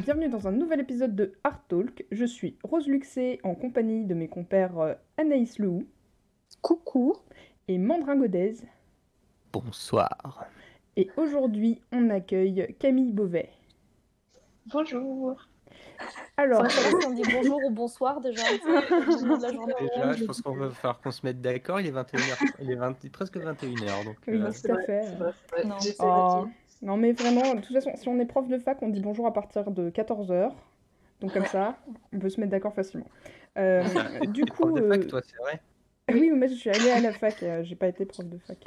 bienvenue dans un nouvel épisode de Art Talk. Je suis Rose Luxé en compagnie de mes compères euh, Anaïs Lehou. Coucou. Et Mandrin Godez. Bonsoir. Et aujourd'hui, on accueille Camille Beauvais. Bonjour. Alors, si on dit bonjour ou bonsoir déjà. déjà, je pense qu'on va falloir qu'on se mette d'accord. Il est 21h, il est presque 21h. Donc, oui, euh... tout à fait. Non. Oh. Non, mais vraiment, de toute façon, si on est prof de fac, on dit bonjour à partir de 14h. Donc comme ça, on peut se mettre d'accord facilement. Euh, du coup, prof de fac, toi, c'est vrai oui, mais je suis allée à la fac, euh, j'ai pas été prof de fac.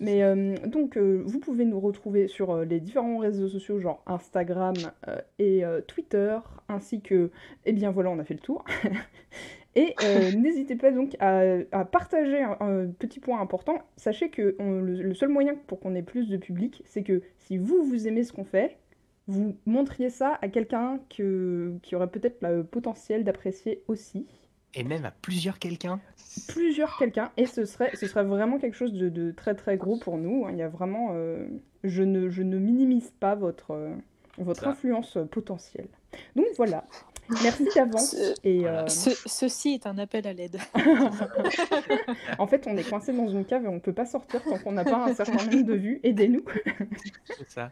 Mais euh, donc, euh, vous pouvez nous retrouver sur euh, les différents réseaux sociaux, genre Instagram euh, et euh, Twitter, ainsi que, eh bien voilà, on a fait le tour. et n'hésitez pas donc à, à partager un, un, petit point important. Sachez que on, le, le, seul moyen pour qu'on ait plus de public, c'est que si vous, vous aimez ce qu'on fait, vous montriez ça à quelqu'un qui aurait peut-être le potentiel d'apprécier aussi et même à plusieurs quelqu'un Plusieurs quelqu'un, et ce serait, ce serait vraiment quelque chose de, de très très gros pour nous. Il y a vraiment, euh, je, ne, je ne minimise pas votre, euh, votre influence potentielle. Donc voilà, merci d'avance. Ce, et euh... ce, ceci est un appel à l'aide. en fait, on est coincé dans une cave et on ne peut pas sortir tant qu'on n'a pas un certain nombre de vues. Aidez-nous. C'est ça.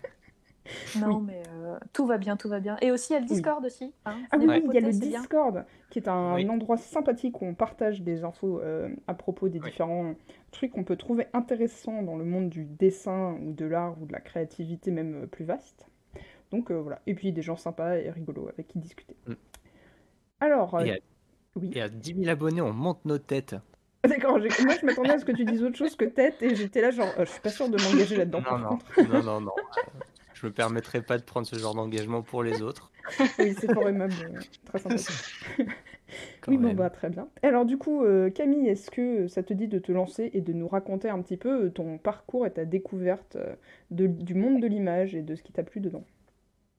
Non, oui. mais euh, tout va bien, tout va bien. Et aussi, il y a le Discord oui. aussi. Hein, ah oui, il y a le Discord, bien. qui est un, oui. endroit sympathique où on partage des infos euh, à propos des différents trucs qu'on peut trouver intéressants dans le monde du dessin ou de l'art ou de la créativité même plus vaste. Donc euh, voilà. Et puis des gens sympas et rigolos avec qui discuter. Mm. Alors... Et à, oui. et à 10 000 abonnés, on monte nos têtes. D'accord, moi je m'attendais à ce que tu dises autre chose que tête et j'étais là genre, je suis pas sûre de m'engager là-dedans. Non, non, non, non, non. Je me permettrai pas de prendre ce genre d'engagement pour les autres. oui, c'est fort aimable, très sympathique. oui, même. bon, bah, très bien. Alors, du coup, euh, Camille, est-ce que ça te dit de te lancer et de nous raconter un petit peu ton parcours et ta découverte de, du monde de l'image et de ce qui t'a plu dedans?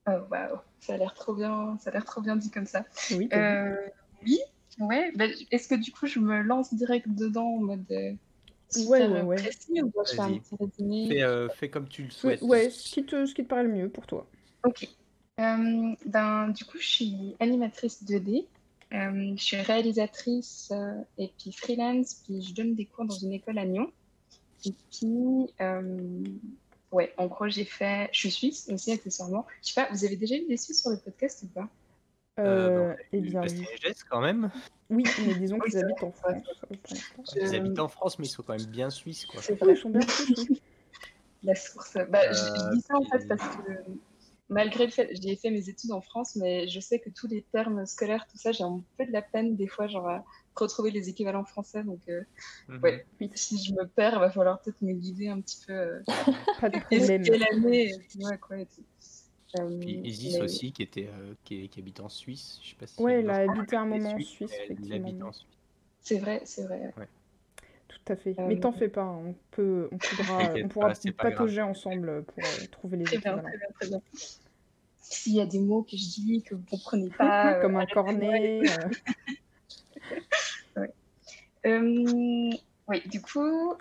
Oh, waouh, ça a l'air trop bien, ça a l'air trop bien dit comme ça. Oui, euh, oui, ouais. Bah, est-ce que du coup, je me lance direct dedans en mode. Euh... Ouais, ouais, ouais. Précis, ou je un petit résumé? Fais, euh, fais, comme tu le souhaites. Ouais, ce qui te, ce qui te paraît le mieux pour toi. Ok. Euh, ben, du coup, je suis animatrice 2D. Euh, je suis réalisatrice euh, et puis freelance. Puis je donne des cours dans une école à Lyon. Et puis, euh, ouais, en gros, j'ai fait. Je suis suisse aussi, accessoirement. Je sais pas, vous avez déjà eu des Suisses sur le podcast ou pas? Euh, bon, eh bien, oui. quand même. Oui, mais disons qu'ils habitent en France. Je... Ils habitent en France, mais ils sont quand même bien suisses. Quoi. C'est vrai, ils sont bien suisses. La source. Bah, euh, je, dis ça en fait parce que malgré le fait, j'ai fait mes études en France, mais je sais que tous les termes scolaires, tout ça, j'ai un peu de la peine des fois, genre à retrouver les équivalents français. Donc, euh, mm -hmm. ouais, si je me perds, il va falloir peut-être me guider un petit peu. Euh, Pas de problème. Quelle année, ouais, quoi, et. Euh, Puis Isis mais... aussi, qui, était, euh, qui, qui, habite en Suisse. Je sais pas si ouais, elle a habité un moment en Suisse. Elle habite en Suisse. C'est vrai, c'est vrai. Ouais. Tout à fait. Euh... Mais t'en fais pas, on, peut, on, pourra, on pourra pas, patauger pas ensemble pour euh, trouver les très bien, très bien, très bien. S'il y a des mots que je dis que vous ne comprenez pas. Comme un cornet. Oui, du coup,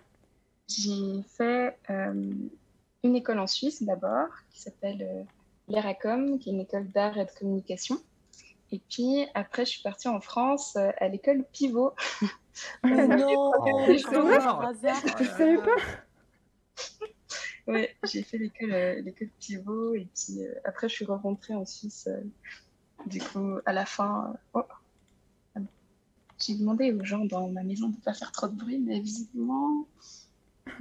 j'ai fait une école en Suisse d'abord qui s'appelle l'ERACOM, qui est une école d'art et de communication. Et puis après, je suis partie en France euh, à l'école Pivot. Oh non, je savais pas. ouais, j'ai fait l'école euh, l'école Pivot et puis euh, après, je suis rentrée en Suisse. Euh, du coup, à la fin, oh. J'ai demandé aux gens dans ma maison de ne pas faire trop de bruit, mais visiblement,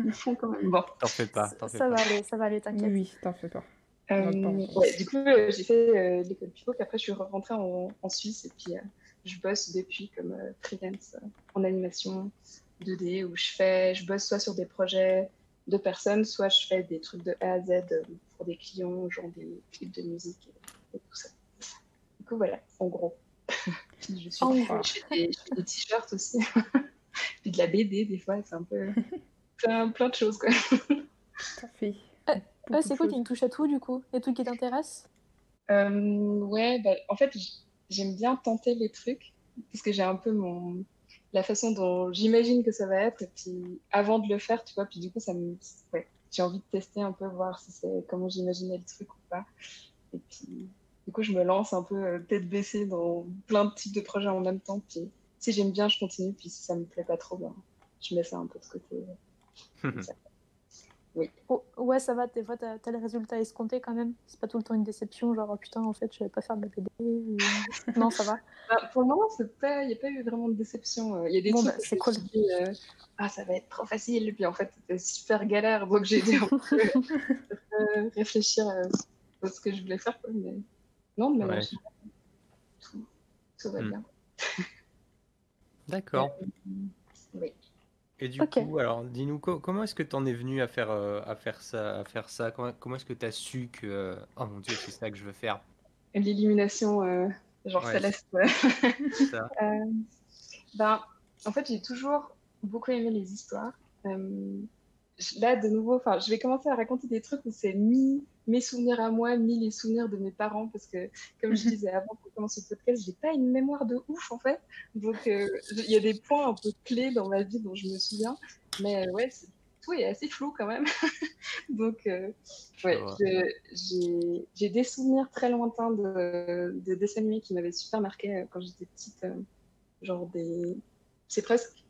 ils font quand même. Bon, t'en fais pas. ça, fais ça pas. va aller, ça va aller, t'inquiète. Oui, t'en fais pas. Euh, ouais, du coup, euh, j'ai fait euh, l'école Pivot, puis après, je suis rentrée en, en Suisse et puis je bosse depuis comme freelance en animation 2D où je fais, je bosse soit sur des projets de personnes, soit je fais des trucs de A à Z pour des clients, genre des clips de musique et, et tout ça. Du coup, voilà, en gros. Je suis oh, je fais des, des t-shirts aussi, puis de la BD des fois, c'est un peu plein, plein de choses quoi. Tout fait. Ouais, c'est quoi qui me touche à tout du coup? Les trucs qui t'intéressent? Euh, Ouais, bah, en fait, j'aime bien tenter les trucs parce que j'ai un peu mon la façon dont j'imagine que ça va être et puis avant de le faire, tu vois, puis du coup, ça me ouais, j'ai envie de tester un peu, voir si c'est comment j'imaginais le truc ou pas. Et puis Du coup, je me lance un peu euh, tête baissée dans plein de types de projets en même temps. Puis si j'aime bien, je continue. Puis si ça me plaît pas trop, ben, je mets ça un peu de côté. Oui. Oh, ouais, ça va, des fois, tu as, les résultats escomptés quand même. C'est pas tout le temps une déception, genre, oh, putain, en fait, je vais pas faire de la BD. non, ça va. Bah, pour le moment, il n'y a pas eu vraiment de déception. Euh, il y a des trucs bah, c'est cool. Dit, euh, ah, ça va être trop facile. Et puis, en fait, c'était super galère. Donc, j'ai dû réfléchir à ce que je voulais faire. Mais non, mais ouais. tout, tout, va hmm. bien. D'accord. oui. Et du coup, alors, dis-nous, comment est-ce que tu en es venu à faire, euh, à faire ça, à faire ça? Comment, est-ce que tu as su que, euh, oh mon dieu, c'est ça que je veux faire? L'illumination, euh, genre céleste. ça. ben, en fait, j'ai toujours beaucoup aimé les histoires. là, de nouveau, enfin, je vais commencer à raconter des trucs où c'est mi mes souvenirs à moi, ni les souvenirs de mes parents, parce que, comme je mhm. disais avant qu'on commence le podcast, j'ai pas une mémoire de ouf, en fait. Donc, euh, il y a des points un peu clés dans ma vie dont je me souviens. Mais ouais, tout est assez flou quand même. Donc, euh, ouais, j'ai des souvenirs très lointains de, de dessins animés qui m'avaient super marqué euh, quand j'étais petite. genre des. C'est presque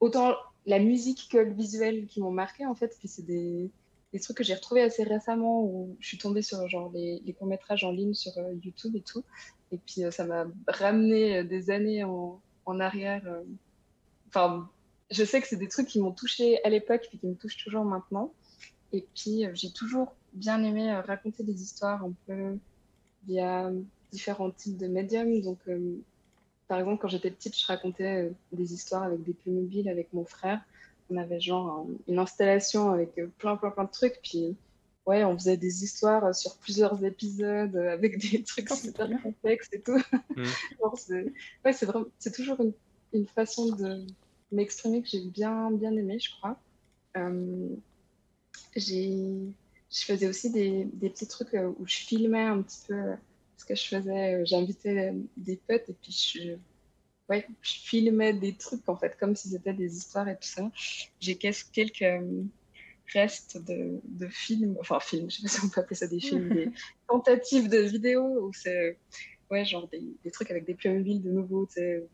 autant la musique que le visuel qui m'ont marqué, en fait. Puis c'est des des trucs que j'ai retrouvés assez récemment où je suis tombée sur genre les, courts-métrages en ligne sur euh, YouTube et tout. Et puis euh, ça m'a ramené euh, des années en, en arrière. Enfin, je sais que c'est des trucs qui m'ont touché à l'époque et qui me touchent toujours maintenant. Et puis j'ai toujours bien aimé raconter des histoires un peu via différents types de médiums. Donc, par exemple, quand j'étais petite, je racontais des histoires avec des mobiles avec mon frère on avait genre une installation avec plein, plein, plein de trucs. Puis, ouais, on faisait des histoires sur plusieurs épisodes avec des trucs oh, super complexes et tout. Mm. ouais, c'est vraiment, c'est toujours une, une, façon de m'exprimer que j'ai bien, bien aimé, je crois. Euh, j'ai, je faisais aussi des, des, petits trucs euh, où je filmais un petit peu ce que je faisais. Euh, j'invitais des potes et puis je ouais, je filmais des trucs en fait, comme si c'était des histoires et tout ça. J'ai quelques euh, restes de, de, films, enfin films, je sais pas si on peut appeler ça des films, des tentatives de vidéos où c'est ouais, genre des, des, trucs avec des Playmobil de nouveau, tu sais,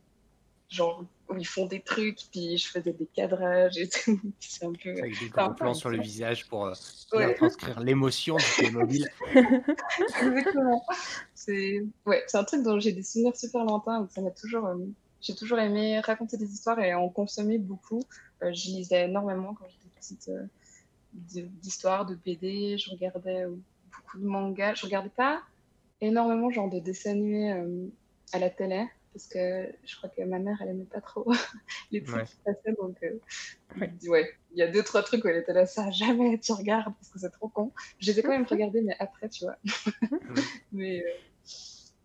genre où ils font des trucs, puis je faisais des cadrages et tout. C'est un peu. Avec des grands plans sur le visage pour euh, transcrire l'émotion du Playmobil. Exactement. C'est ouais, un truc dont j'ai des souvenirs super lointains, ça m'a toujours. Euh, j'ai toujours aimé raconter des histoires et en consommer beaucoup. Euh, je lisais énormément quand j'étais petite d'histoires, de BD. Je regardais beaucoup de mangas. Je regardais pas énormément genre de dessins animés à la télé parce que je crois que ma mère, elle aimait pas trop les trucs qui passaient. Donc, euh, ouais, il y a deux, trois trucs où elle était là, ça, jamais tu regardes parce que c'est trop con. Je les ai quand même regardés, mais après, tu vois. mais, euh,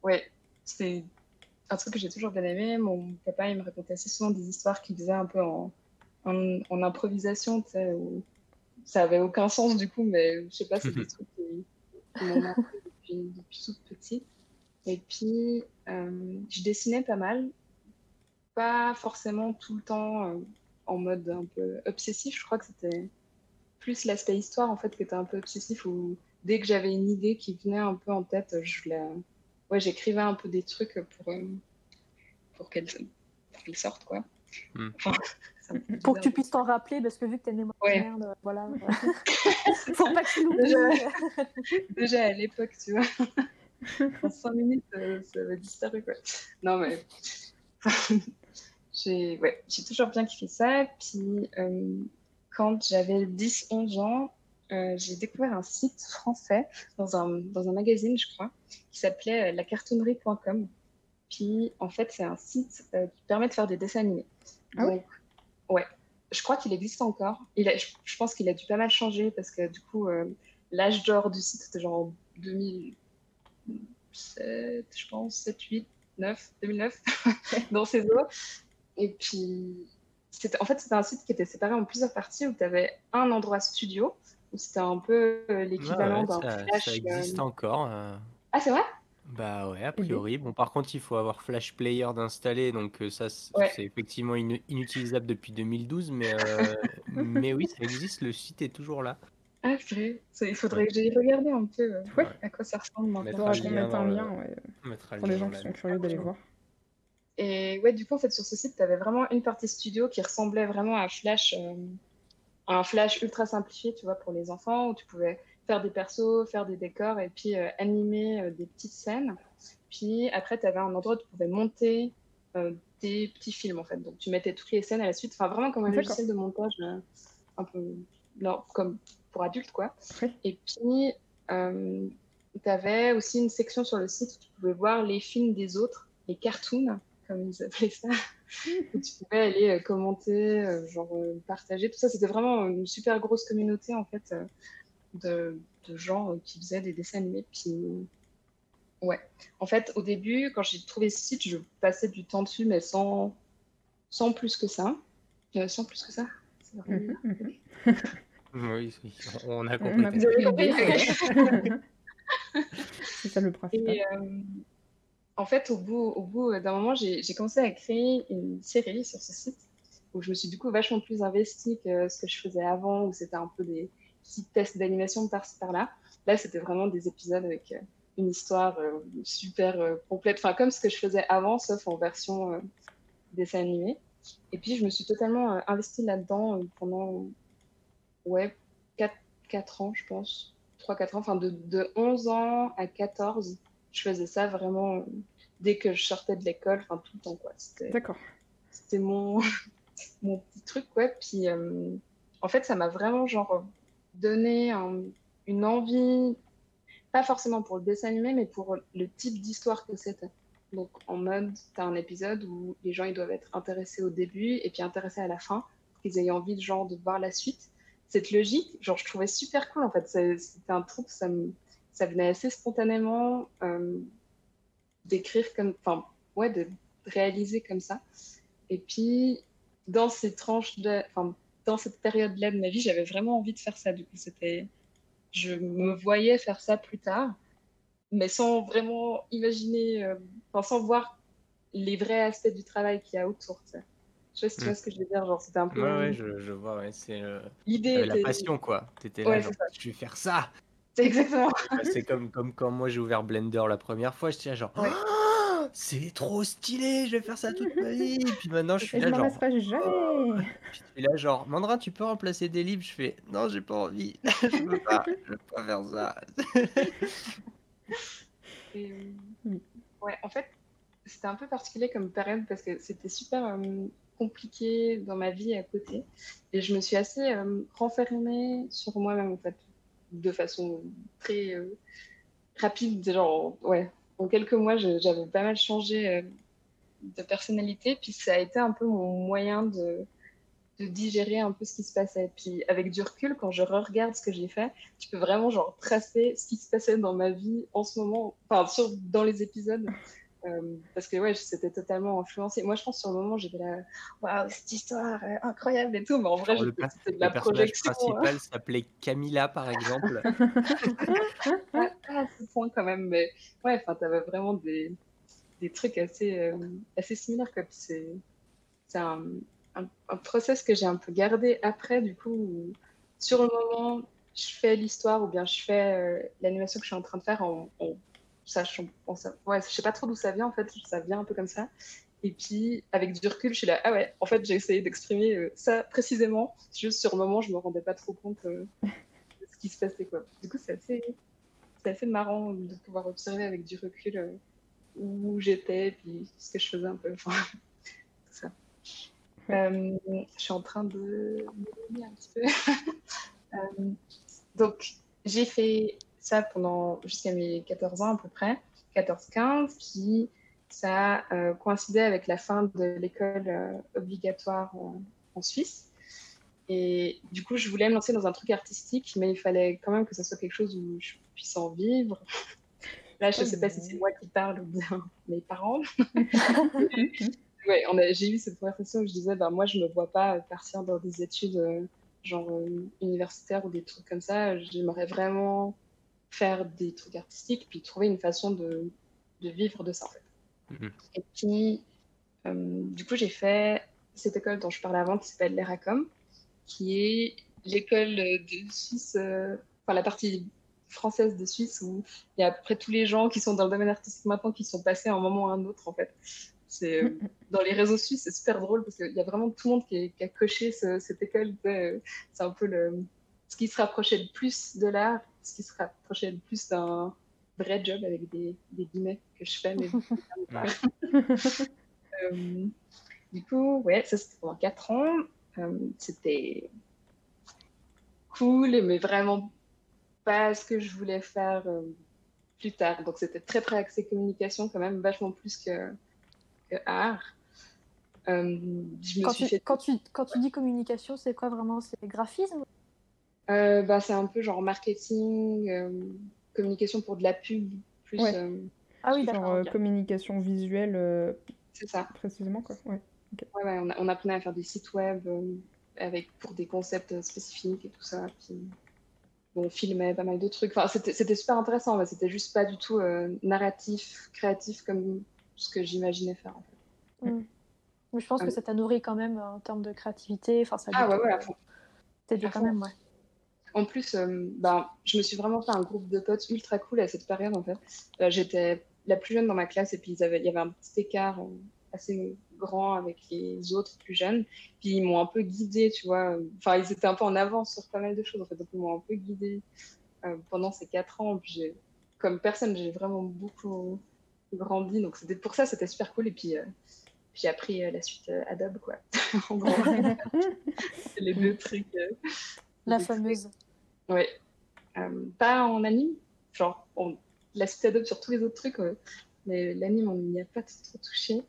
ouais, c'est un truc que j'ai toujours bien aimé. Mon papa, il me racontait assez souvent des histoires qu'il faisait un peu en, en, improvisation, tu sais, où ça avait aucun sens du coup, mais je sais pas, c'est des trucs qui, m'ont depuis, depuis toute petite. Et puis, je dessinais pas mal, pas forcément tout le temps euh, en mode un peu obsessif. Je crois que c'était plus l'aspect histoire en fait qui était un peu obsessif où dès que j'avais une idée qui venait un peu en tête, je la... ouais, j'écrivais un peu des trucs pour, euh, pour qu'elle sorte quoi. Hmm. pour que tu puisses t'en rappeler, parce que vu que t'as une mémoire ouais. de merde, voilà. Faut pas que tu déjà, déjà à l'époque, tu vois. en 5 minutes, euh, ça va disparu. Quoi. Non, mais j'ai ouais, toujours bien kiffé ça. Puis euh, quand j'avais 10-11 ans, euh, j'ai découvert un site français dans un, dans un magazine, je crois, qui s'appelait lacartonnerie.com. Puis en fait, c'est un site qui permet de faire des dessins animés. Ah Donc, ouais, je crois qu'il existe encore. Il a, je, pense qu'il a dû pas mal changer parce que du coup, l'âge d'or du site, c'était genre en 2000, 7, je pense, 7, 8, 9, 2009, dans ces eaux. Et puis, en fait, c'était un site qui était séparé en plusieurs parties où tu avais un endroit studio, où c'était un peu euh, l'équivalent d'un flash. Ça euh, existe encore. Euh. Ah, c'est vrai? Bah ouais, a priori. Bon, par contre, il faut avoir Flash Player d'installer, donc ça, c'est effectivement inutilisable depuis 2012, mais, mais oui, ça existe, le site est toujours là. Ah, vrai. Il faudrait que j'aille regarder un peu euh, à quoi ça ressemble maintenant. Il faudra qu'on mette un lien ouais, pour les gens qui sont curieux d'aller voir. Et ouais, du coup, en fait, sur ce site, tu avais vraiment une partie studio qui ressemblait vraiment à Flash, euh, un Flash ultra simplifié, tu vois, pour les enfants, où tu pouvais faire des persos, faire des décors et puis euh, animer des petites scènes. Puis après, tu avais un endroit où tu pouvais monter des petits films, en fait. Donc, tu mettais toutes les scènes à la suite, enfin, vraiment comme un logiciel de montage, un peu, non, comme pour adultes, quoi. Et puis, euh, tu avais aussi une section sur le site où tu pouvais voir les films des autres, les cartoons, comme ils appelaient ça, où tu pouvais aller euh, commenter, euh, genre partager, tout ça. C'était vraiment une super grosse communauté, en fait, de, de, gens qui faisaient des dessins animés. Puis, ouais. En fait, au début, quand j'ai trouvé ce site, je passais du temps dessus, mais sans, sans plus que ça. sans plus que ça. Oui, on a compris. C'est ça le principal. Euh, en fait, au bout, au bout d'un moment, j'ai commencé à créer une série sur ce site où je me suis du coup vachement plus investie que ce que je faisais avant, où c'était un peu des petits tests d'animation par-ci par-là. Là, c'était vraiment des épisodes avec euh, une histoire euh, super complète, enfin comme ce que je faisais avant, sauf en version dessin animé. Et puis, je me suis totalement investie là-dedans pendant ouais, 4, 4 ans, je pense. 3-4 ans, enfin de, de, 11 ans à 14, je faisais ça vraiment euh, dès que je sortais de l'école, enfin tout le temps, quoi. D'accord. C'était mon, mon petit truc, ouais. Puis euh, en fait, ça m'a vraiment, genre, donné une envie, pas forcément pour le dessin animé, mais pour le type d'histoire que c'était. Donc en mode, tu as un épisode où les gens ils doivent être intéressés au début et puis intéressés à la fin, qu'ils aient envie de genre de voir la suite cette logique, genre, je trouvais super cool en fait. C'était un truc, ça, venait assez spontanément euh, d'écrire comme, enfin, ouais, de réaliser comme ça. Et puis, dans ces tranches de, enfin, dans cette période-là de ma vie, j'avais vraiment envie de faire ça. Du coup, c'était, je me voyais faire ça plus tard, mais sans vraiment imaginer, euh, enfin, sans voir les vrais aspects du travail qu'il y a autour. Je sais pas si tu vois hmm. ce que je veux dire. Genre, c'était un peu. Ouais, ouais, je, je vois. Ouais. C'est euh, l'idée. La passion, quoi. T'étais là, genre, je vais faire ça. C'est exactement. c'est comme, comme quand moi j'ai ouvert Blender la première fois, je disais genre. Oh, c'est trop stylé, je vais faire ça toute ma vie. Et puis maintenant, je suis là, genre. Pas jamais. Oh. Je suis là, genre, Mandra, tu peux remplacer des livres Je fais, non, j'ai pas envie. je veux pas, je veux pas faire ça. Et, euh, ouais, en fait, c'était un peu particulier comme période parce que c'était super. Euh, compliqué dans ma vie à côté. Et je me suis assez euh, renfermée sur moi-même, de façon très euh, rapide. Genre, ouais, en quelques mois, j'avais pas mal changé euh, de personnalité. Puis ça a été un peu mon moyen de, digérer un peu ce qui se passait. Puis avec du recul, quand je re-regarde ce que j'ai fait, tu peux vraiment genre tracer ce qui se passait dans ma vie en ce moment, enfin sur, dans les épisodes. Euh, parce que ouais, c'était totalement influencé. Moi, je pense sur le moment, j'étais là, waouh, cette histoire incroyable et tout, mais en vrai, c'était de la le projection. Le hein. principal s'appelait Camilla, par exemple. ah, à ce point quand même, mais ouais, enfin, t'avais vraiment des, des trucs assez, euh, assez similaires. C'est un, un, un, process que j'ai un peu gardé après, du coup, où, sur le moment, je fais l'histoire ou bien je fais euh, l'animation que je suis en train de faire en, en ça, je, ouais, je sais pas trop d'où ça vient en fait, ça vient un peu comme ça. Et puis, avec du recul, je suis là, ah ouais, en fait, j'ai essayé d'exprimer euh, ça précisément. Juste sur le moment, je me rendais pas trop compte euh, de ce qui se passait. Quoi. Du coup, c'est assez, assez marrant de pouvoir observer avec du recul euh, où j'étais, puis ce que je faisais un peu. Enfin, tout ça. je suis en train de me un petit peu. donc, j'ai fait ça pendant jusqu'à mes 14 ans à peu près, 14-15, puis ça euh, coïncidait avec la fin de l'école euh, obligatoire en, Suisse. Et du coup, je voulais me lancer dans un truc artistique, mais il fallait quand même que ce soit quelque chose où je puisse en vivre. Là, je ne sais pas si c'est moi qui parle ou bien mes parents. ouais, j'ai eu cette conversation où je disais, bah, moi, je ne me vois pas partir dans des études euh, genre universitaires ou des trucs comme ça. J'aimerais vraiment faire des trucs artistiques, puis trouver une façon de, de vivre de ça, en fait. Mhm. Et puis, euh, du coup, j'ai fait cette école dont je parlais avant, qui s'appelle l'ERACOM, qui est l'école de Suisse, enfin la partie française de Suisse où il y a à peu près tous les gens qui sont dans le domaine artistique maintenant qui sont passés à un moment ou à un autre en fait. C'est euh, dans les réseaux suisses, c'est super drôle parce qu'il y a vraiment tout le monde qui, a coché cette école. C'est un peu le, ce qui se rapprochait le plus de l'art, ce qui se rapprochait le plus d'un vrai job avec des, des, guillemets que je fais. Mais... euh, du coup, ouais, ça c'était pendant 4 ans. Euh, c'était cool, mais vraiment pas ce que je voulais faire euh, plus tard. Donc c'était très très axé communication quand même, vachement plus que, que art. Euh, je me quand, tu, fait... quand, tu, quand, tu, dis communication, c'est quoi vraiment? C'est graphisme? Euh, bah, C'est un peu genre marketing, communication pour de la pub. Plus, ah oui, genre communication visuelle. c'est ça. Précisément quoi. Ouais. Ouais, on, on, apprenait à faire des sites web avec, pour des concepts spécifiques et tout ça. Puis on filmait pas mal de trucs. Enfin, c'était super intéressant, mais c'était juste pas du tout euh, narratif, créatif comme ce que j'imaginais faire. En fait. Mm. je pense que ça t'a nourri quand même en termes de créativité. Enfin, ça ah ouais, ouais, C'était quand même, ouais. En plus, euh, ben, je me suis vraiment fait un groupe de potes ultra cool à cette période en fait. Euh, j'étais la plus jeune dans ma classe et puis il y avait un petit écart assez grand avec les autres plus jeunes. Puis ils m'ont un peu guidée, tu vois. Enfin, ils étaient un peu en avance sur pas mal de choses, en fait. Donc, ils m'ont un peu guidée euh, pendant ces quatre ans. Puis comme personne, j'ai vraiment beaucoup grandi. Donc, c'était pour ça, c'était super cool. Et puis, euh, j'ai appris euh, la suite Adobe, quoi. en gros, les deux trucs. la fameuse. Ouais. pas en anime, genre, la suite Adobe sur tous les autres trucs, mais l'anime, on n'y a pas trop touché.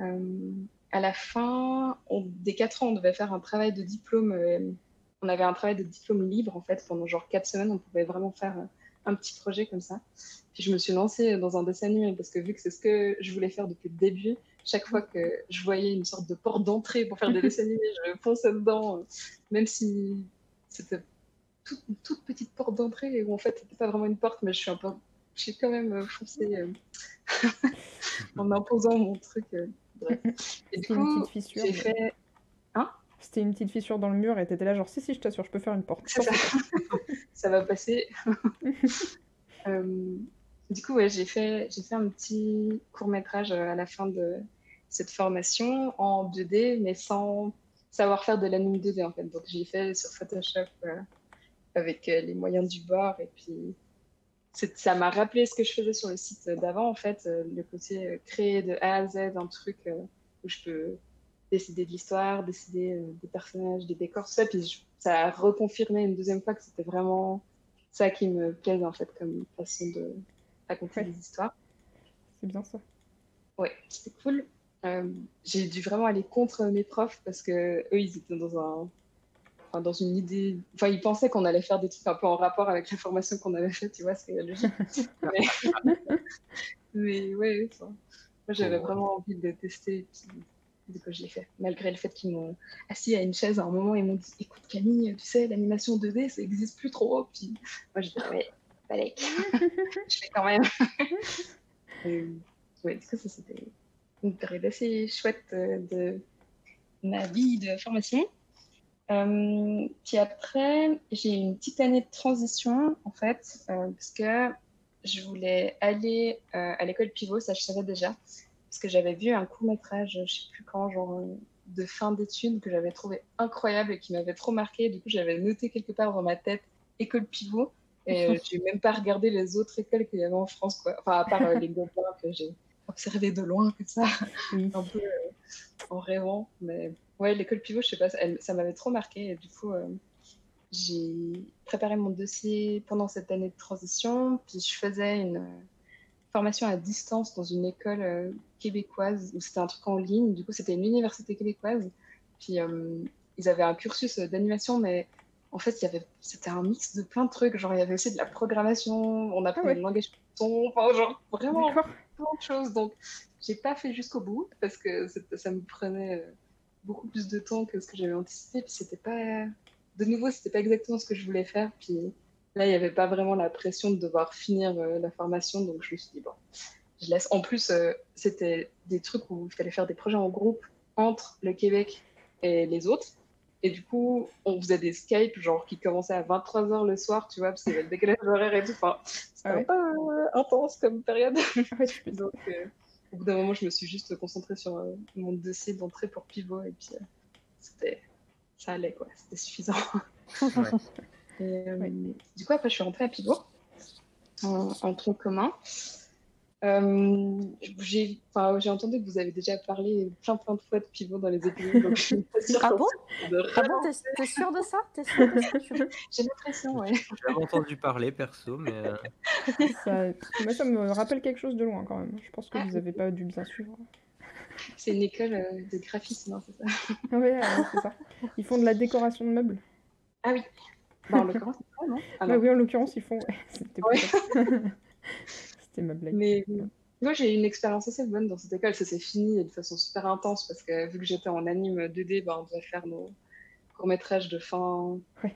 Euh, à la fin des quatre ans, on devait faire un travail de diplôme. Euh, on avait un travail de diplôme libre en fait pendant genre quatre semaines. On pouvait vraiment faire euh, un petit projet comme ça. Puis je me suis lancée dans un dessin animé parce que vu que c'est ce que je voulais faire depuis le début, chaque fois que je voyais une sorte de porte d'entrée pour faire des dessins animés, je fonçais dedans, même si c'était toute, une toute petite porte d'entrée où en fait c'était pas vraiment une porte, mais je suis un peu, j'ai quand même foncé en imposant mon truc. C'était une petite fissure. Hein? C'était une petite fissure dans le mur et t'étais là genre si si je t'assure je peux faire une porte. Ça. ça. va passer. euh, du coup ouais j'ai fait j'ai fait un petit court métrage à la fin de cette formation en 2D mais sans savoir faire de l'anime 2D en fait donc j'ai fait sur Photoshop euh, avec euh, les moyens du bord et puis ça m'a rappelé ce que je faisais sur le site d'avant, en fait, euh, le côté euh, créer de A à Z un truc où je peux décider de l'histoire, décider des personnages, des décors, tout ça. Puis ça a reconfirmé une deuxième fois que c'était vraiment ça qui me plaisait, en fait, comme façon de raconter des histoires. C'est bien ça. Ouais, c'était cool. j'ai dû vraiment aller contre mes profs parce que eux, ils étaient dans un dans une idée. Enfin, ils pensaient qu'on allait faire des trucs un peu en rapport avec la formation qu'on avait faite, tu vois, c'est logique. mais... mais ouais, moi j'avais vraiment envie de tester. Du coup, je l'ai fait. Malgré le fait qu'ils m'ont assis à une chaise à un moment, ils m'ont dit Écoute, Camille, tu sais, l'animation 2D, ça n'existe plus trop. Puis moi, je dis Ouais, fallait. je fais quand même. et, ouais, du coup, ça, c'était une période assez chouette euh, de ma vie de formation. Euh, puis après, j'ai eu une petite année de transition, en fait, euh, parce que je voulais aller euh, à l'école pivot, ça je savais déjà, parce que j'avais vu un court métrage, je sais plus quand, genre de fin d'études, que j'avais trouvé incroyable et qui m'avait trop marqué. Du coup, j'avais noté quelque part dans ma tête école pivot, et je n'ai même pas regardé les autres écoles qu'il y avait en France, quoi. Enfin, à part les Gobelins que j'ai observé de loin, comme ça, un peu en rêvant, mais Ouais, l'école pivot, je sais pas, ça m'avait trop marqué. Et du coup, euh, j'ai préparé mon dossier pendant cette année de transition. Puis je faisais une euh, formation à distance dans une école euh, québécoise où c'était un truc en ligne. Du coup, c'était une université québécoise. Puis ils avaient un cursus d'animation, mais en fait, il y avait, c'était un mix de plein de trucs. Genre, il y avait aussi de la programmation, on apprenait ah ouais. le langage Python, enfin, genre, vraiment plein de choses. Donc, j'ai pas fait jusqu'au bout parce que ça me prenait beaucoup plus de temps que ce que j'avais anticipé. Puis c'était pas. De nouveau, c'était pas exactement ce que je voulais faire. Puis là, il n'y avait pas vraiment la pression de devoir finir euh, la formation. Donc je me suis dit, bon, je laisse. En plus, euh, c'était des trucs où il fallait faire des projets en groupe entre le Québec et les autres. Et du coup, on faisait des Skype, genre qui commençaient à 23h le soir, tu vois, parce qu'il y avait le décalage horaire et tout. Enfin, c'était Ah ouais. un peu euh, intense comme période. Donc, euh, au bout d'un moment, je me suis juste concentrée sur euh, mon dossier d'entrée pour pivot et puis euh, c'était, ça allait quoi, c'était suffisant. Ouais. Et, euh, Ouais. Du coup, après, je suis rentrée à pivot en, en tronc commun. Euh, j'ai, enfin, j'ai entendu que vous avez déjà parlé plein plein de fois de pivot dans les épisodes, donc je suis pas sûre Ah bon? de Ah bon, t'es t'es sûr de ça? T'es sûr de ça Tu- J'ai l'impression, ouais. J'ai entendu parler perso, mais euh, ça... Moi, ça me rappelle quelque chose de loin quand même. Je pense que Ah. vous avez pas dû bien suivre. C'est une école euh, de graphisme, hein, c'est ça? Ah ouais, alors, c'est ça. Ils font de la décoration de meubles. Ah oui. Bah, en l'occurrence, c'est ça, non? Ah Bah oui, en l'occurrence, ils font. ouais, C'était Ouais. C'était ma blague. Mais moi, j'ai eu une expérience assez bonne dans cette école. Ça s'est fini de façon super intense parce que vu que j'étais en anime 2D, bah, on devait faire nos courts-métrages de fin. Ouais.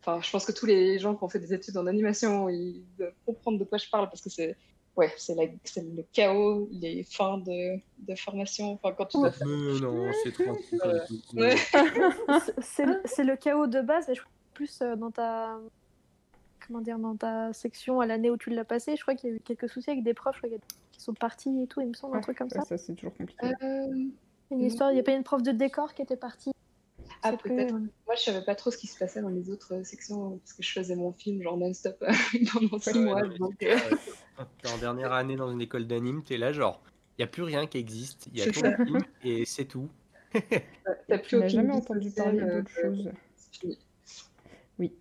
Enfin, je pense que tous les gens qui ont fait des études en animation, ils doivent comprendre de quoi je parle parce que c'est ouais, c'est le chaos, les fins de, de formation. Enfin, quand tu dois faire. mais non, c'est tranquille. Le- c'est le chaos de base, mais je crois plus euh, dans ta comment dire dans ta section à l'année où tu l'as passé. Je crois qu'il y a eu quelques soucis avec des profs, je crois qui sont partis et tout. Il me semble un Ouais, truc comme ça, ça. c'est toujours compliqué. Euh, Une histoire, il n'y a pas une prof de décor qui était partie. Ah, plus, peut-être. euh, Moi, je savais pas trop ce qui se passait dans les autres sections parce que je faisais mon film genre non-stop euh, pendant six Ouais, mois. donc, euh, euh, t'es en dernière année dans une école d'anime, t'es là genre, il n'y a plus rien qui existe, il y a ton film et c'est tout. t'as Tu plus jamais entendu parler d'autre chose. Oui.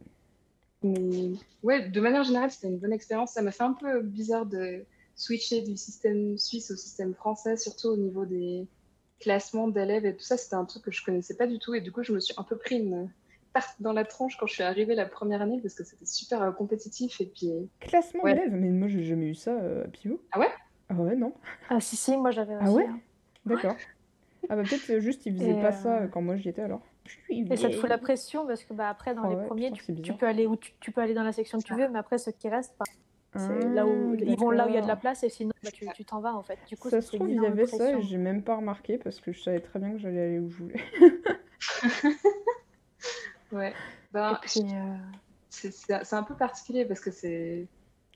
Mais ouais, de manière générale, c'était une bonne expérience. Ça m'a fait un peu bizarre de switcher du système suisse au système français, surtout au niveau des classements d'élèves et tout ça. C'était un truc que je connaissais pas du tout. Et du coup, je me suis un peu pris une tarte dans la tronche quand je suis arrivée la première année parce que c'était super euh, compétitif. Et puis, Classement Ouais. d'élèves, mais moi, j'ai jamais eu ça euh, à Pivot. Ah ouais? Ah ouais, non. Ah si si, moi j'avais Ah aussi. ouais? hein. D'accord. Ah bah peut-être euh, juste ils faisaient Et, pas euh, ça euh, quand moi j'y étais alors. Et ça te fout la pression parce que bah après dans Ah les ouais, premiers, putain, tu, peux aller où tu, tu peux aller dans la section que tu veux, mais après ceux qui restent, bah, c'est Ah, là où ils vont là où il y a de la place et sinon bah, tu t'en vas en fait. Du coup, Ça se trouve, il y avait ça et j'ai même pas remarqué parce que je savais très bien que j'allais aller où je voulais. ouais. Ben, euh, c'est un peu particulier parce que c'est.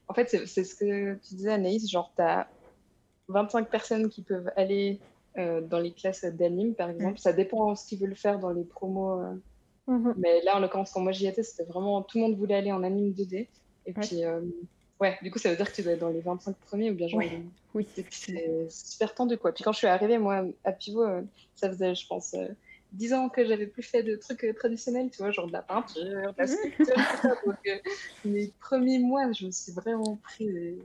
En fait, c'est c'est ce que tu disais, Anaïs, genre, tu as 25 personnes qui peuvent aller euh, dans les classes d'anime, par exemple. Ça dépend ce qu'ils veulent faire dans les promos. euh. mhm. Mais là, en l'occurrence, quand moi j'y étais, c'était vraiment tout le monde voulait aller en anime 2D. Et puis, euh, ouais, du coup, ça veut dire que tu dois être dans les 25 premiers ou bien genre. Ouais. Oui. c'est super tendu, quoi. Puis quand je suis arrivée, moi, à Pivot, ça faisait, je pense, euh, 10 ans que j'avais plus fait de trucs euh, traditionnels, tu vois, genre de la peinture, de la sculpture, tout ça. Donc, euh, mes premiers mois, je me suis vraiment pris des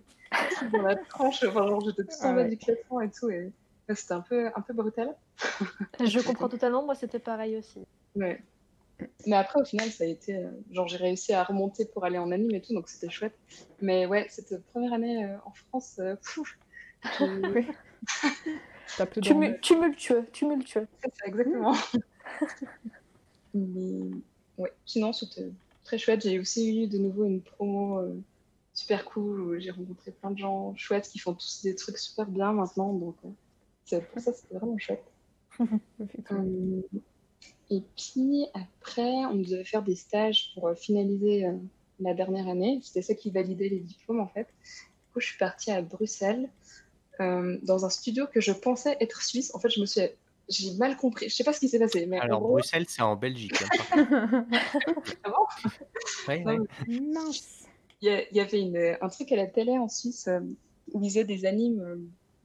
dans la tranche. Enfin, genre, j'étais tout en bas du classement et tout. Et c'était un peu, un peu brutal. Je comprends totalement, moi c'était pareil aussi. Ouais. Mais après, au final, ça a été. euh, genre, j'ai réussi à remonter pour aller en anime et tout, donc c'était chouette. Mais ouais, cette première année euh, en France, euh, pfff, peu Tumu- tumultueux, tumultueux. Ça, exactement. Mais ouais, sinon, c'était très chouette. J'ai aussi eu de nouveau une promo euh, super cool où j'ai rencontré plein de gens chouettes qui font tous des trucs super bien maintenant. Donc, euh, pour ça, c'était vraiment chouette. Euh, et puis après, on devait faire des stages pour euh, finaliser euh, la dernière année. C'était ça qui validait les diplômes en fait. Du coup, je suis partie à Bruxelles euh, dans un studio que je pensais être suisse. En fait, je me suis, j'ai mal compris. Je sais pas ce qui s'est passé, mais Alors gros, Bruxelles, c'est en Belgique. hein, Ah par- Ouais, ouais. Mince. il y, avait une- un truc à la télé en Suisse euh, où ils faisaient des animes euh,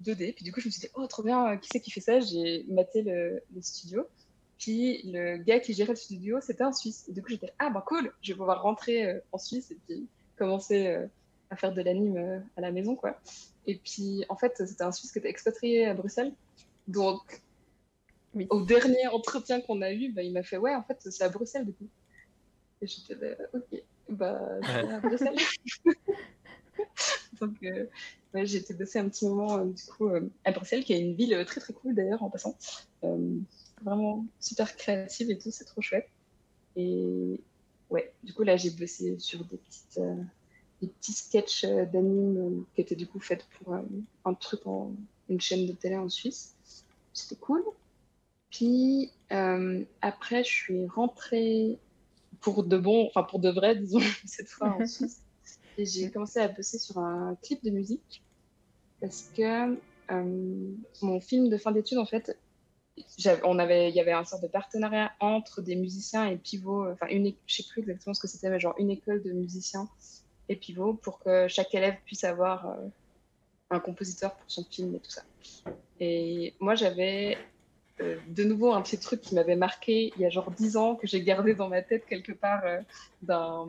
2D. Puis du coup, je me suis dit, oh, trop bien, euh, qui c'est qui fait ça? J'ai maté le, le studio. Puis le gars qui gérait le studio, c'était un Suisse. Et du coup, j'étais, ah, bah cool, je vais pouvoir rentrer euh, en Suisse et puis commencer euh, à faire de l'anime euh, à la maison, quoi. Et puis, en fait, c'était un Suisse qui était expatrié à Bruxelles. Donc, Oui. au dernier entretien qu'on a eu, bah, il m'a fait, ouais, en fait, c'est à Bruxelles, du coup. Et j'étais là, ok, bah, vais à Bruxelles. Ouais, j'ai été bosser un petit moment, euh, du coup, euh, à Bruxelles, qui est une ville euh, très très cool d'ailleurs, en passant. Vraiment super créative et tout, c'est trop chouette. Et ouais, du coup, là, j'ai bossé sur des, petites, des petits sketchs d'anime qui étaient du coup faits pour un truc en une chaîne de télé en Suisse. C'était cool. Puis puis après, je suis rentrée pour de bon, enfin pour de vrai, disons, cette fois en Suisse. Et j'ai commencé à bosser sur un clip de musique parce que mon film de fin d'études, en fait, on avait, il y avait un sort de partenariat entre des musiciens et Pivot, enfin, une, je sais plus exactement ce que c'était, mais genre une école de musiciens et Pivot pour que chaque élève puisse avoir euh, un compositeur pour son film et tout ça. Et moi, j'avais euh, de nouveau un petit truc qui m'avait marqué il y a genre dix ans, que j'ai gardé dans ma tête quelque part euh, d'un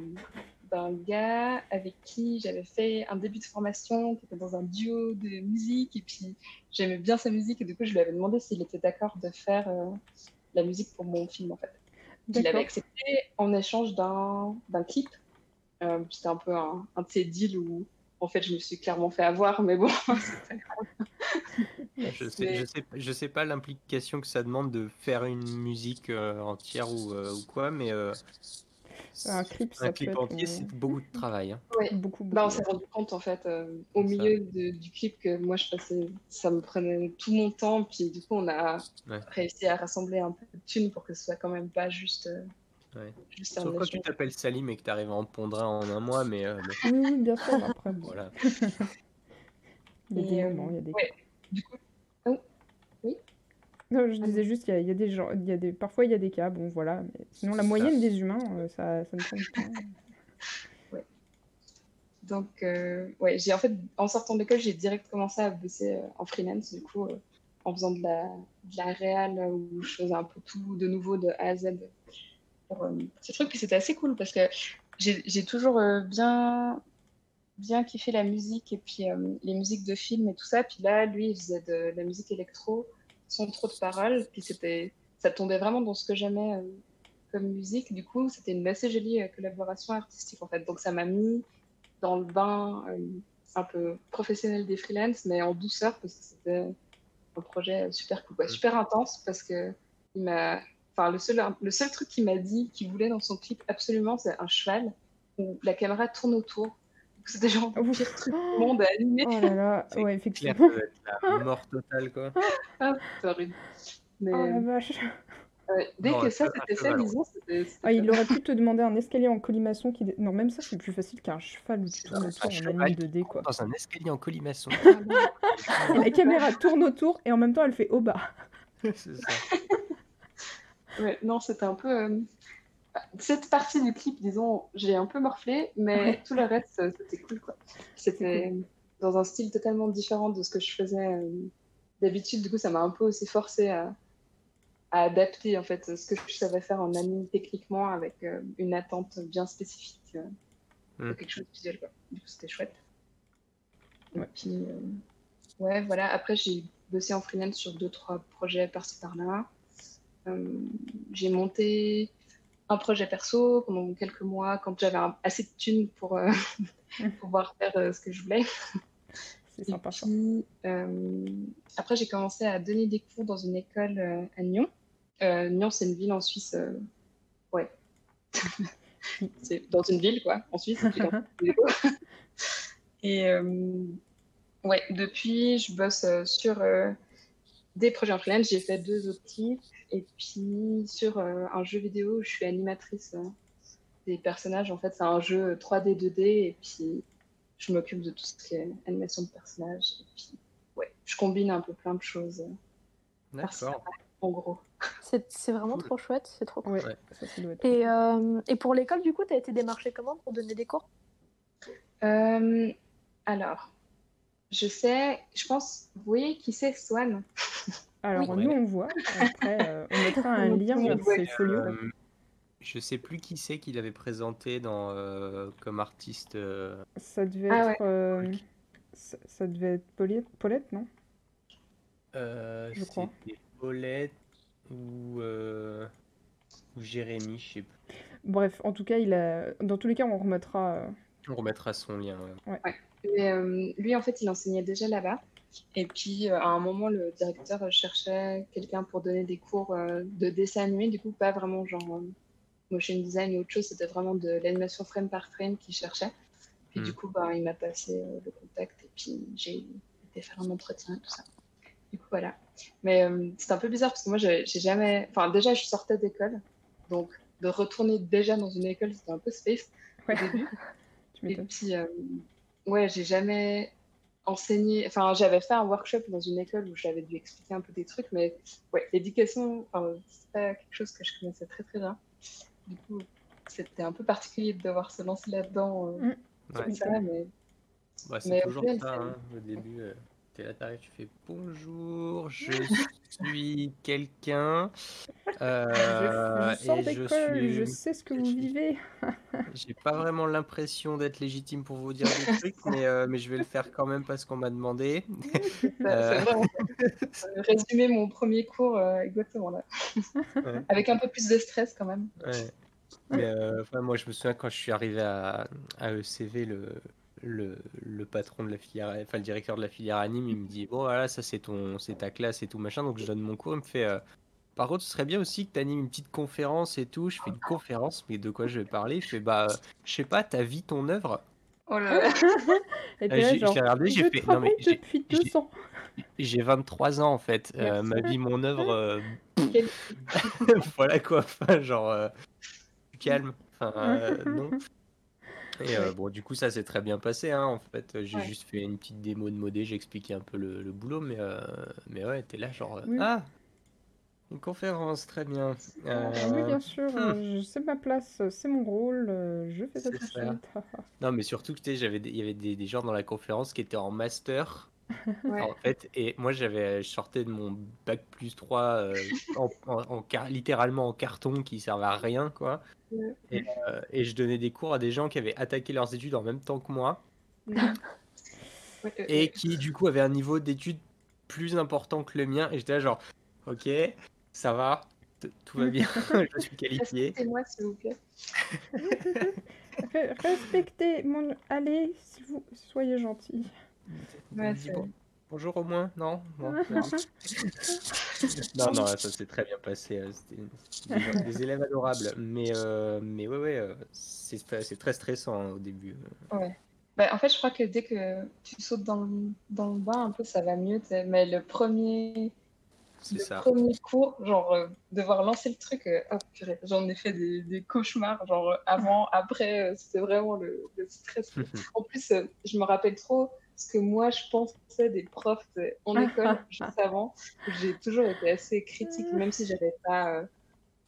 d'un gars avec qui j'avais fait un début de formation, qui était dans un duo de musique, et puis j'aimais bien sa musique, et du coup je lui avais demandé s'il était d'accord de faire euh, la musique pour mon film en fait. Il avait accepté en échange d'un clip. Euh, c'était un peu un, un de ces deals où en fait je me suis clairement fait avoir, mais bon, je sais, je sais, je sais pas l'implication que ça demande de faire une musique euh, entière ou, ou, quoi, mais un clip, ça un clip entier, c'est beaucoup de travail. Hein. beaucoup, beaucoup. Bah, on s'est rendu compte en fait euh, au milieu du clip que moi je passais, ça me prenait tout mon temps, puis du coup on a réussi à rassembler un peu de thunes pour que ce soit quand même pas juste. Euh, ouais. juste Sauf quand tu t'appelles Salim et que tu arrives à en pondre en un mois, mais. Euh, oui, oui, bien sûr. Après, voilà. il y a des moments, il y a des. Du coup, non, je disais juste qu'il y, a des gens, il y a des, parfois il y a des cas, bon voilà, mais sinon la moyenne des humains, euh, ça, ça me du temps. ouais. Donc, euh, ouais, j'ai en fait, en sortant d'école, j'ai direct commencé à bosser euh, en freelance, du coup, en faisant de la, de la réal, où je faisais un peu tout de nouveau de A à Z pour ce truc, puis c'était assez cool parce que j'ai toujours bien bien kiffé la musique et puis les musiques de films et tout ça. Puis là, lui, il faisait de la musique électro sans trop de paroles. Puis c'était, ça tombait vraiment dans ce que j'aimais euh, comme musique. Du coup, c'était une assez jolie euh, collaboration artistique en fait. Donc ça m'a mis dans le bain euh, un peu professionnel des freelances, mais en douceur parce que c'était un projet super super intense parce que il m'a, enfin le seul, le seul truc qu'il m'a dit qu'il voulait dans son clip absolument, c'est un cheval où la caméra tourne autour c'était genre le pire truc du monde à animer. Oh là là, ouais, effectivement. la mort totale, quoi. Ah, c'est horrible. Mais... Oh la vache. dès que ça c'était fait, disons, c'était. Ah, il aurait pu te demander un escalier en colimaçon qui. Non, même ça, c'est plus facile qu'un cheval où tu tournes autour en anime 2D, quoi. Dans un escalier en colimaçon. et la caméra tourne autour et en même temps, elle fait au bas. c'est ça. ouais, non, c'était un peu. Euh, cette partie du clip, disons, j'ai un peu morflé, mais tout le reste, euh, c'était cool, quoi. C'était dans un style totalement différent de ce que je faisais euh, d'habitude. Du coup, ça m'a un peu aussi forcé à, adapter, en fait, ce que je savais faire en anime techniquement avec euh, une attente bien spécifique de hmm. quelque chose de visuel, quoi. Du coup, c'était chouette. Ouais. Puis, ouais, voilà. Après, j'ai bossé en freelance sur deux, trois projets par-ci par-là. j'ai monté un projet perso pendant quelques mois quand j'avais assez de thunes pour euh, pouvoir faire euh, ce que je voulais. C'est sympa. Euh, après, j'ai commencé à donner des cours dans une école à Nyon. Nyon, c'est une ville en Suisse. ouais. c'est dans une ville, quoi, en Suisse. Et ouais, depuis, je bosse sur des projets en freelance. J'ai fait deux autres et puis sur euh, un jeu vidéo, je suis animatrice euh, des personnages. En fait, c'est un jeu 3D, 2D. Et puis je m'occupe de tout ce qui est animation de personnages. Et puis, ouais, je combine un peu plein de choses. Euh, D'accord. En gros. C'est vraiment trop chouette, c'est trop cool. et, et, pour l'école, du coup, tu as été démarché comment pour donner des cours? Alors, je sais, je pense, vous voyez qui c'est Swan? Alors, nous, on voit. Après, euh, on mettra un lien vers ces folios. Euh, je sais plus qui c'est qu'il avait présenté dans, euh, comme artiste. Ça devait ah être. Ça, devait être Paulette, Paulette non? Je crois. Paulette ou, ou Jérémy, je sais plus. Bref, en tout cas, il a... dans tous les cas, on remettra. On remettra son lien. Ouais. ouais. lui, en fait, il enseignait déjà là-bas. Et puis, euh, à un moment, le directeur cherchait quelqu'un pour donner des cours euh, de dessin animé. Du coup, pas vraiment genre euh, motion design ou autre chose. C'était vraiment de l'animation frame par frame qu'il cherchait. Puis, du hmm. coup, bah, il m'a passé le contact et puis j'ai été faire un entretien et tout ça. Du coup, voilà. Mais euh, c'est un peu bizarre parce que moi, j'ai jamais. Enfin, déjà, je sortais d'école. Donc, de retourner déjà dans une école, c'était un peu space au début. Et puis, euh, ouais, j'ai jamais enseigné. Enfin, j'avais fait un workshop dans une école où j'avais dû expliquer un peu des trucs, mais ouais, l'éducation, c'est pas quelque chose que je connaissais très très bien. Du coup, c'était un peu particulier de devoir se lancer là-dedans. Euh, mm. ça, mais... Bah, c'est toujours ça, hein, au début. Euh, tu es là, tu fais bonjour, je suis quelqu'un. Euh, je, et je, suis... je sais ce que vous vivez. J'ai pas vraiment l'impression d'être légitime pour vous dire des trucs, mais, euh, mais je vais le faire quand même parce qu'on m'a demandé. C'est vraiment résumer mon premier cours exactement là. Avec un peu plus de stress quand même. Ouais. Mais euh, moi, je me souviens quand je suis arrivé à, à ECV, le, le, le, patron de la filière, enfin le directeur de la filière anime, il me dit bon voilà, ça c'est ton, c'est ta classe et tout machin. Donc je donne mon cours, il me fait. Euh, par contre, ce serait bien aussi que tu animes une petite conférence et tout. Je fais une conférence, mais de quoi je vais parler? Je fais bah, je sais pas, ta vie, ton œuvre? Oh là là. Euh, j'ai regardé, j'ai fait. Non mais depuis deux ans. J'ai 23 ans en fait. ma vie, mon œuvre. voilà quoi. Enfin, genre calme. Enfin, euh, non. Et euh, bon, du coup, ça s'est très bien passé. Hein. En fait, j'ai juste fait une petite démo de modé, j'ai expliqué un peu le, boulot, mais, euh, mais ouais, t'es là, genre, ah, une conférence, très bien. Ah, oui, bien sûr, hmm. c'est ma place, c'est mon rôle, je fais ça tout de suite. non, mais surtout, il y avait des, des gens dans la conférence qui étaient en master en fait, et moi j'avais, je sortais de mon bac plus 3 euh, en, littéralement en carton qui servait à rien, quoi. Et, euh, et, je donnais des cours à des gens qui avaient attaqué leurs études en même temps que moi. et qui du coup avaient un niveau d'études plus important que le mien. Et j'étais là genre, ok, ça va, tout va bien, je suis qualifié. moi s'il vous plaît. Respectez mon... Allez, si vous soyez gentil bonjour au moins, non? Non, non, non, ça s'est très bien passé. Euh, c'était des, élèves adorables. Mais, euh, mais ouais, ouais, euh, c'est très stressant hein, au début. Ouais. Bah, en fait, je crois que dès que tu sautes dans le, dans le bain, un peu, ça va mieux. Mais le premier, le premier cours, genre, devoir lancer le truc, oh, j'en ai fait des, des, cauchemars, genre, avant, après, c'était vraiment le, le stress. en plus, je me rappelle trop, ce que moi je pensais des profs en école juste avant. J'ai toujours été assez critique, même si j'avais pas euh,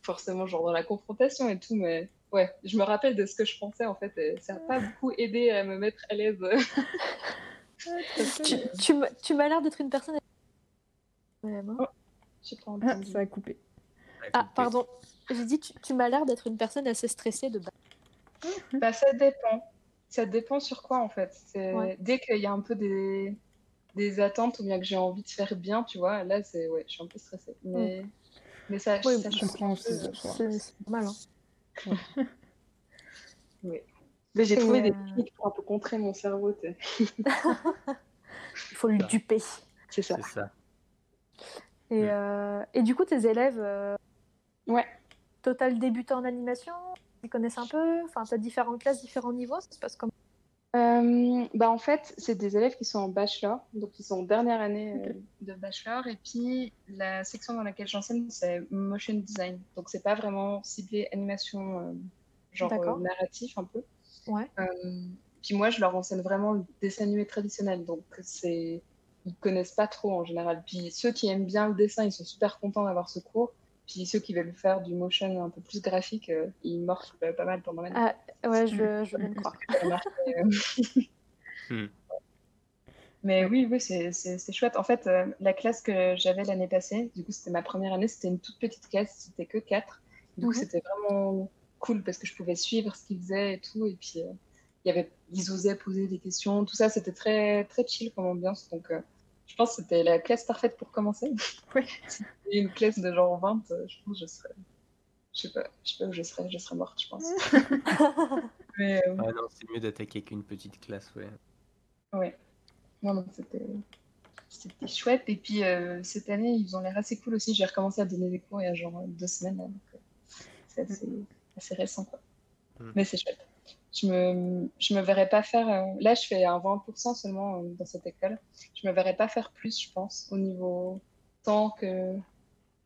forcément genre dans la confrontation et tout, mais ouais, je me rappelle de ce que je pensais en fait. Et ça n'a pas beaucoup aidé à me mettre à l'aise. tu, tu, tu m'as l'air d'être une personne. Oh, ah, ça a coupé. Ah, pardon. J'ai dit, tu, tu m'as l'air d'être une personne assez stressée de base. Bah, ça dépend ça dépend sur quoi en fait. Dès qu'il y a un peu des... des, attentes ou bien que j'ai envie de faire bien, tu vois, là c'est ouais, je suis un peu stressée. Mais, mais ça, oui, ça je comprends C'est normal. Hein. oui. Mais j'ai trouvé des euh, techniques pour un peu contrer mon cerveau. Il faut le duper. C'est ça. ça. Et, mm. euh... et, du coup, tes élèves, euh... ouais. total débutant en animation, ils connaissent un peu Enfin, tu as différentes classes, différents niveaux Ça se passe comment? Euh, bah en fait, c'est des élèves qui sont en bachelor, donc ils sont en dernière année euh, de bachelor. Et puis, la section dans laquelle j'enseigne, c'est motion design. Donc, c'est pas vraiment ciblé animation, euh, genre narratif un peu. Ouais. puis, moi, je leur enseigne vraiment le dessin animé traditionnel. Donc, c'est. Ils connaissent pas trop en général. Puis, ceux qui aiment bien le dessin, ils sont super contents d'avoir ce cours. Puis ceux qui veulent faire du motion un peu plus graphique, euh, ils morfent pas mal pendant l'année. Ah, ouais, je, je veux croire. Hmm. Mais oui, oui, c'est chouette. En fait, euh, la classe que j'avais l'année passée, du coup, c'était ma première année, c'était une toute petite classe, c'était que quatre. Du coup, mhm. c'était vraiment cool parce que je pouvais suivre ce qu'ils faisaient et tout. Et puis, euh, il y avait, ils osaient poser des questions. Tout ça, c'était très, très chill comme ambiance. Donc, je pense que c'était la classe parfaite pour commencer. Oui. C'était une classe de genre 20, euh, je pense que je serais. Je sais pas, je sais pas où je serais, je serais morte, je pense. Mais, euh, Ah non, c'est mieux d'attaquer qu'une petite classe, ouais. Ouais. Non, non, c'était. C'était chouette. Et puis euh, cette année, ils ont l'air assez cool aussi. J'ai recommencé à donner des cours il y a genre deux semaines. donc c'est assez, assez, récent. Quoi. Hmm. Mais c'est chouette je me, je me verrais pas faire. Euh, là, je fais un 20% seulement euh, dans cette école. Je me verrais pas faire plus, je pense, au niveau temps que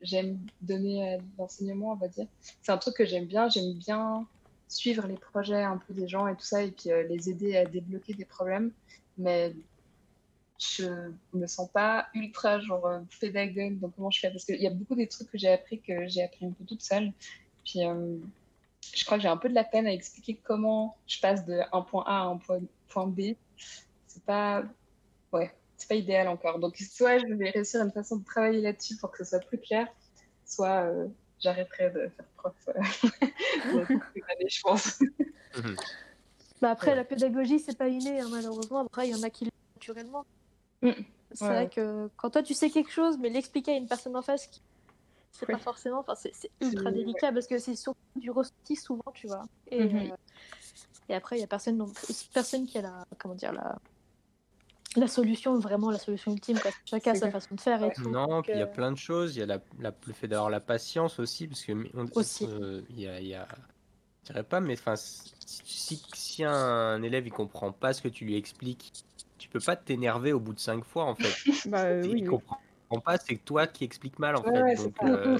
j'aime donner l'enseignement, on va dire. C'est un truc que j'aime bien. J'aime bien suivre les projets un peu des gens et tout ça, et puis les aider à débloquer des problèmes. Mais je me sens pas ultra genre pédagogue dans comment je fais parce qu'il y a beaucoup des trucs que j'ai appris que j'ai appris un peu toute seule. Puis je crois que j'ai un peu de la peine à expliquer comment je passe de un point A à un point, point B. C'est pas ouais, c'est pas idéal encore. Donc soit je vais réussir une façon de travailler là-dessus pour que ce soit plus clair, soit euh, j'arrêterai de faire prof. Euh, je pense. Mhm. Bah après, la pédagogie, c'est pas inné, hein, malheureusement. Après, il y en a qui naturellement. Mm. C'est vrai que quand toi tu sais quelque chose, mais l'expliquer à une personne en face, qui... c'est pas forcément. Enfin, c'est ultra délicat parce que c'est surtout du ressenti souvent, tu vois. Et, mm-hmm. euh, et après, il y a personne, personne qui a la. Comment dire la la solution, vraiment la solution ultime. Quoi. Chacun a sa façon de faire. Et tout, non, puis il y a euh, plein de choses. Il y a la, le fait d'avoir la patience aussi, parce que aussi. Euh, il y a, y a, je dirais pas, mais enfin, si, si, un élève il comprend pas ce que tu lui expliques, tu peux pas t'énerver au bout de cinq fois en fait. bah, oui, il comprend pas, c'est toi qui expliques mal en fait. Donc, euh,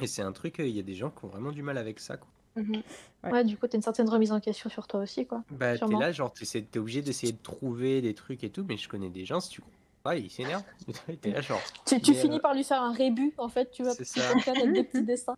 et c'est un truc, il y a des gens qui ont vraiment du mal avec ça. Quoi. Mhm. Ouais. du coup, t'as une certaine remise en question sur toi aussi, quoi. Bah, t'es là, genre, t'es obligé d'essayer de trouver des trucs et tout, mais je connais des gens, si tu comprends pas, ils s'énervent. t'es là, genre. Tu, tu finis euh, par lui faire un rébut, en fait, tu vas faire des petits dessins.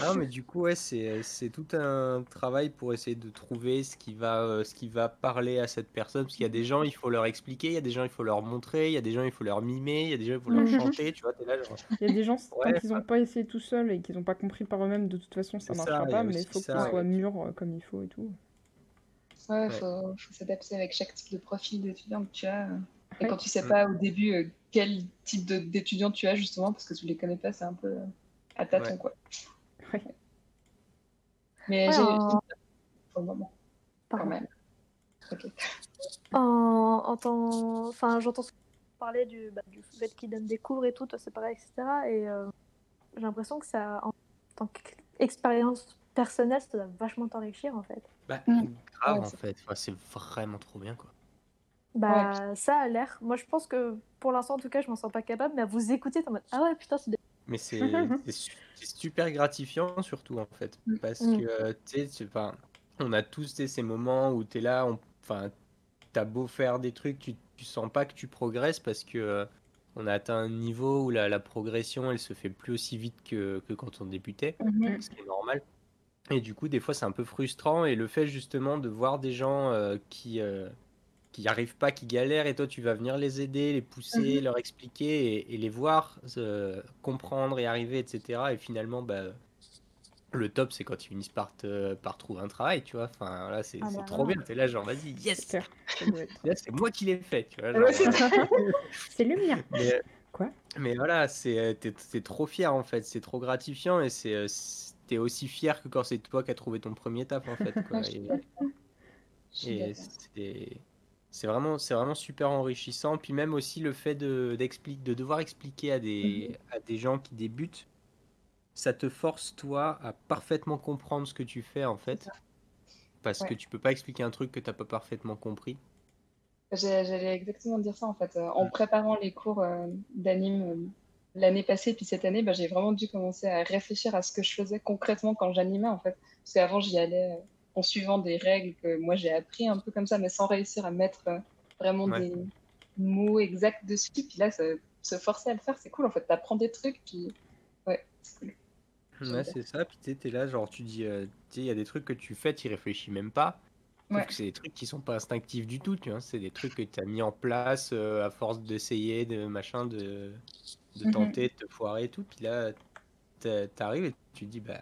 Non, mais du coup, ouais, c'est tout un travail pour essayer de trouver ce qui va, euh, ce qui va parler à cette personne. Parce qu'il y a des gens, il faut leur expliquer, il y a des gens, il faut leur montrer, il y a des gens, il faut leur mimer, il y a des gens, il faut leur mhm. chanter. Tu vois, es là, genre... Il y a des gens, tant qu'ils n'ont pas essayé tout seul et qu'ils n'ont pas compris par eux-mêmes, de toute façon, ça ne marchera pas, mais il faut qu'ils soient mûrs euh, comme il faut et tout. Ouais, il faut, s'adapter avec chaque type de profil d'étudiant que tu as. Et quand tu sais pas au début euh, quel type d'étudiant tu as, justement, parce que tu les connais pas, c'est un peu à tâtons, quoi. Mais j'ai pour le moment, quand même. En, en temps... Enfin, j'entends parler du, bah, du fait qu'il donne des cours et tout, toi c'est pareil, etc. Et euh, j'ai l'impression que ça, en tant qu'expérience personnelle, ça doit vachement t'enrichir en fait. Bah, mm. grave en fait, c'est vraiment trop bien quoi. Bah, ça a l'air. Moi, je pense que pour l'instant, en tout cas, je m'en sens pas capable, mais à vous écouter, en mode Ah ouais, putain, c'est mais c'est super gratifiant, surtout, en fait. Mm. Parce mm. que, tu sais, on a tous ces moments où tu es là, enfin, t'as beau faire des trucs, tu, tu sens pas que tu progresses parce que euh, on a atteint un niveau où la, la, progression, elle se fait plus aussi vite que, que quand on débutait, mm-hmm. ce qui est normal. Et du coup, des fois, c'est un peu frustrant. Et le fait, justement, de voir des gens euh, qui, euh, qui n'y arrivent pas, qui galèrent, et toi tu vas venir les aider, les pousser, mhm. leur expliquer et, les voir euh, comprendre et arriver, etc. Et finalement, bah, le top c'est quand ils finissent par, par trouver un travail, tu vois. Enfin là, c'est ah bah trop bien. T'es là, genre, vas-y, yes Là, c'est moi qui l'ai fait, tu vois. c'est le mien. Mais, Quoi? Mais voilà, c'est t'es trop fier en fait, c'est trop gratifiant et c'est euh, t'es aussi fier que quand c'est toi qui as trouvé ton premier taf en fait. Quoi. et, et c'est c'est vraiment, c'est vraiment super enrichissant. Puis même aussi le fait de, de devoir expliquer à des, mhm. à des gens qui débutent, ça te force toi à parfaitement comprendre ce que tu fais en fait. Parce que tu peux pas expliquer un truc que tu n'as pas parfaitement compris. J'allais exactement dire ça en fait. Euh, en préparant les cours euh, d'anime euh, l'année passée, puis cette année, bah, j'ai vraiment dû commencer à réfléchir à ce que je faisais concrètement quand j'animais en fait. Parce qu'avant, j'y allais en suivant des règles que moi j'ai appris un peu comme ça, mais sans réussir à mettre euh, vraiment des mots exacts dessus. Puis là, se, forcer à le faire, c'est cool en fait. T'apprends des trucs, puis ouais, c'est cool. Ouais, c'est ça. Puis tu es là, genre, tu dis, euh, tu sais, il y a des trucs que tu fais, tu réfléchis même pas. Ouais. C'est des trucs qui sont pas instinctifs du tout, tu vois. C'est des trucs que tu as mis en place euh, à force d'essayer, de machin, de, de mhm. tenter, de te foirer et tout. Puis là, t'arrives et tu te dis, bah,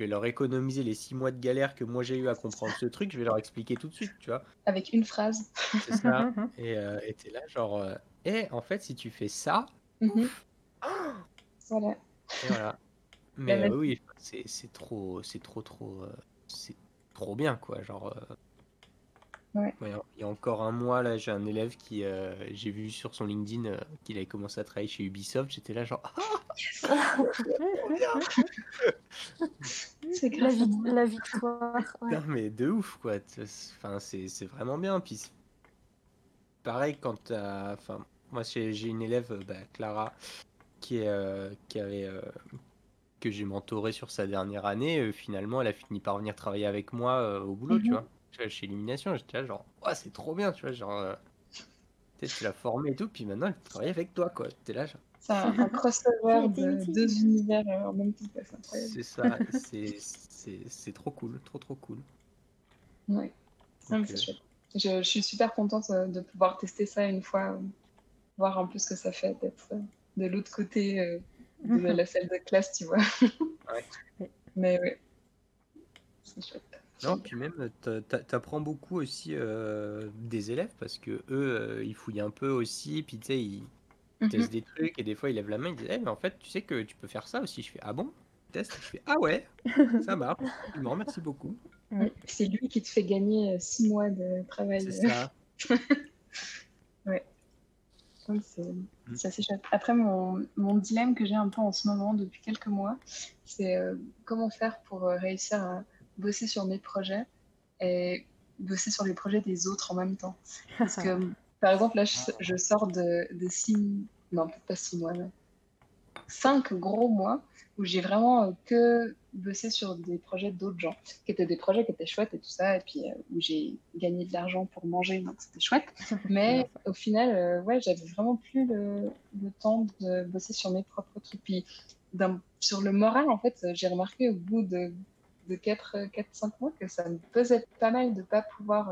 vais leur économiser les six mois de galère que moi j'ai eu à comprendre ce truc, je vais leur expliquer tout de suite, tu vois. Avec une phrase. C'est ça. et euh, t'es là, genre, et euh, eh, en fait, si tu fais ça. Mhm. voilà. Et voilà. Mais euh, oui, c'est trop, c'est trop, trop, euh, c'est trop bien, quoi. Genre, Ouais. il y a encore un mois, là, j'ai un élève qui, euh, j'ai vu sur son LinkedIn euh, qu'il avait commencé à travailler chez Ubisoft. J'étais là, genre, ah, c'est la, la victoire. Non, mais de ouf, quoi. Enfin, c'est vraiment bien. Puis, pareil, quand Enfin, Moi, j'ai une élève, bah, Clara, qui, est, qui avait que j'ai mentoré sur sa dernière année, finalement, elle a fini par venir travailler avec moi au boulot, tu mhm. Vois. Chez Illumination, j'étais là, genre, ouais, c'est trop bien, tu vois, genre, tu l'as formé et tout, puis maintenant, elle travaille avec toi, quoi. T'es là, genre. C'est un, crossover de deux univers en même temps, c'est incroyable. C'est ça, c'est trop cool, trop trop cool. Ouais, c'est chouette. Je, je, suis super contente de pouvoir tester ça une fois, voir un peu ce que ça fait d'être de l'autre côté de mhm. la salle de classe, tu vois. Ouais. Mais oui, c'est chouette. Non, puis même, t'apprends beaucoup aussi euh, des élèves parce que eux, euh, ils fouillent un peu aussi, puis tu sais, ils mhm. testent des trucs et des fois ils lèvent la main, ils disent, eh, mais en fait, tu sais que tu peux faire ça aussi. Je fais, ah bon? Test Je fais, ah ouais, ça marche. Je me remercie beaucoup. C'est lui qui te fait gagner euh, six mois de travail. C'est ça. ouais. Mm. C'est assez chouette. Après, mon, mon dilemme que j'ai un peu en ce moment depuis quelques mois, c'est euh, comment faire pour réussir à bosser sur mes projets et bosser sur les projets des autres en même temps. Parce que, par exemple, là, je, sors de, de six, non, peut-être pas six mois, cinq gros mois où j'ai vraiment euh, que bossé sur des projets d'autres gens, qui étaient des projets qui étaient chouettes et tout ça, et puis euh, où j'ai gagné de l'argent pour manger, donc c'était chouette. Mais au final, euh, ouais, j'avais vraiment plus le, le, temps de bosser sur mes propres trucs. Puis sur le moral, en fait, j'ai remarqué au bout de, de 4-5 mois que ça me pesait pas mal de pas pouvoir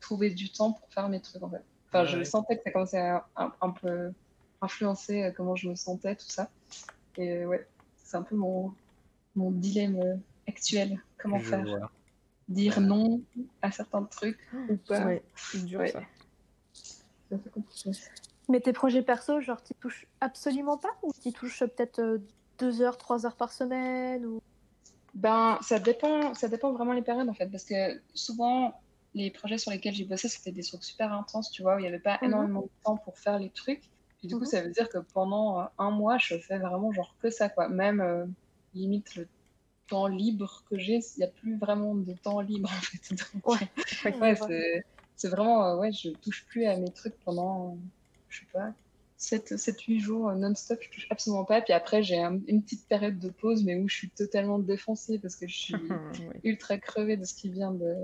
trouver du temps pour faire mes trucs, en fait. Enfin, je sentais que ça commençait à un, un peu influencer comment je me sentais, tout ça. Et ouais, c'est un peu mon, mon dilemme euh, actuel. Comment faire? Dire non à certains trucs ou pas? c'est dur ça. Mais tes projets perso, genre, tu touches absolument pas? Ou tu touches peut-être euh, deux heures, trois heures par semaine ou... Ben, ça dépend, ça dépend vraiment les périodes en fait, parce que souvent, les projets sur lesquels j'ai bossé, c'était des trucs super intenses, tu vois, où il n'y avait pas mhm. énormément de temps pour faire les trucs. Et du coup, mhm. ça veut dire que pendant euh, un mois, je fais vraiment genre que ça, quoi. Même euh, limite le temps libre que j'ai, il n'y a plus vraiment de temps libre en fait. ouais, c'est vraiment, euh, ouais, je touche plus à mes trucs pendant, je sais pas, 7-8 jours non-stop, je touche absolument pas. Puis après, j'ai une petite période de pause, mais où je suis totalement défoncée parce que je suis ultra crevée de ce qui vient de,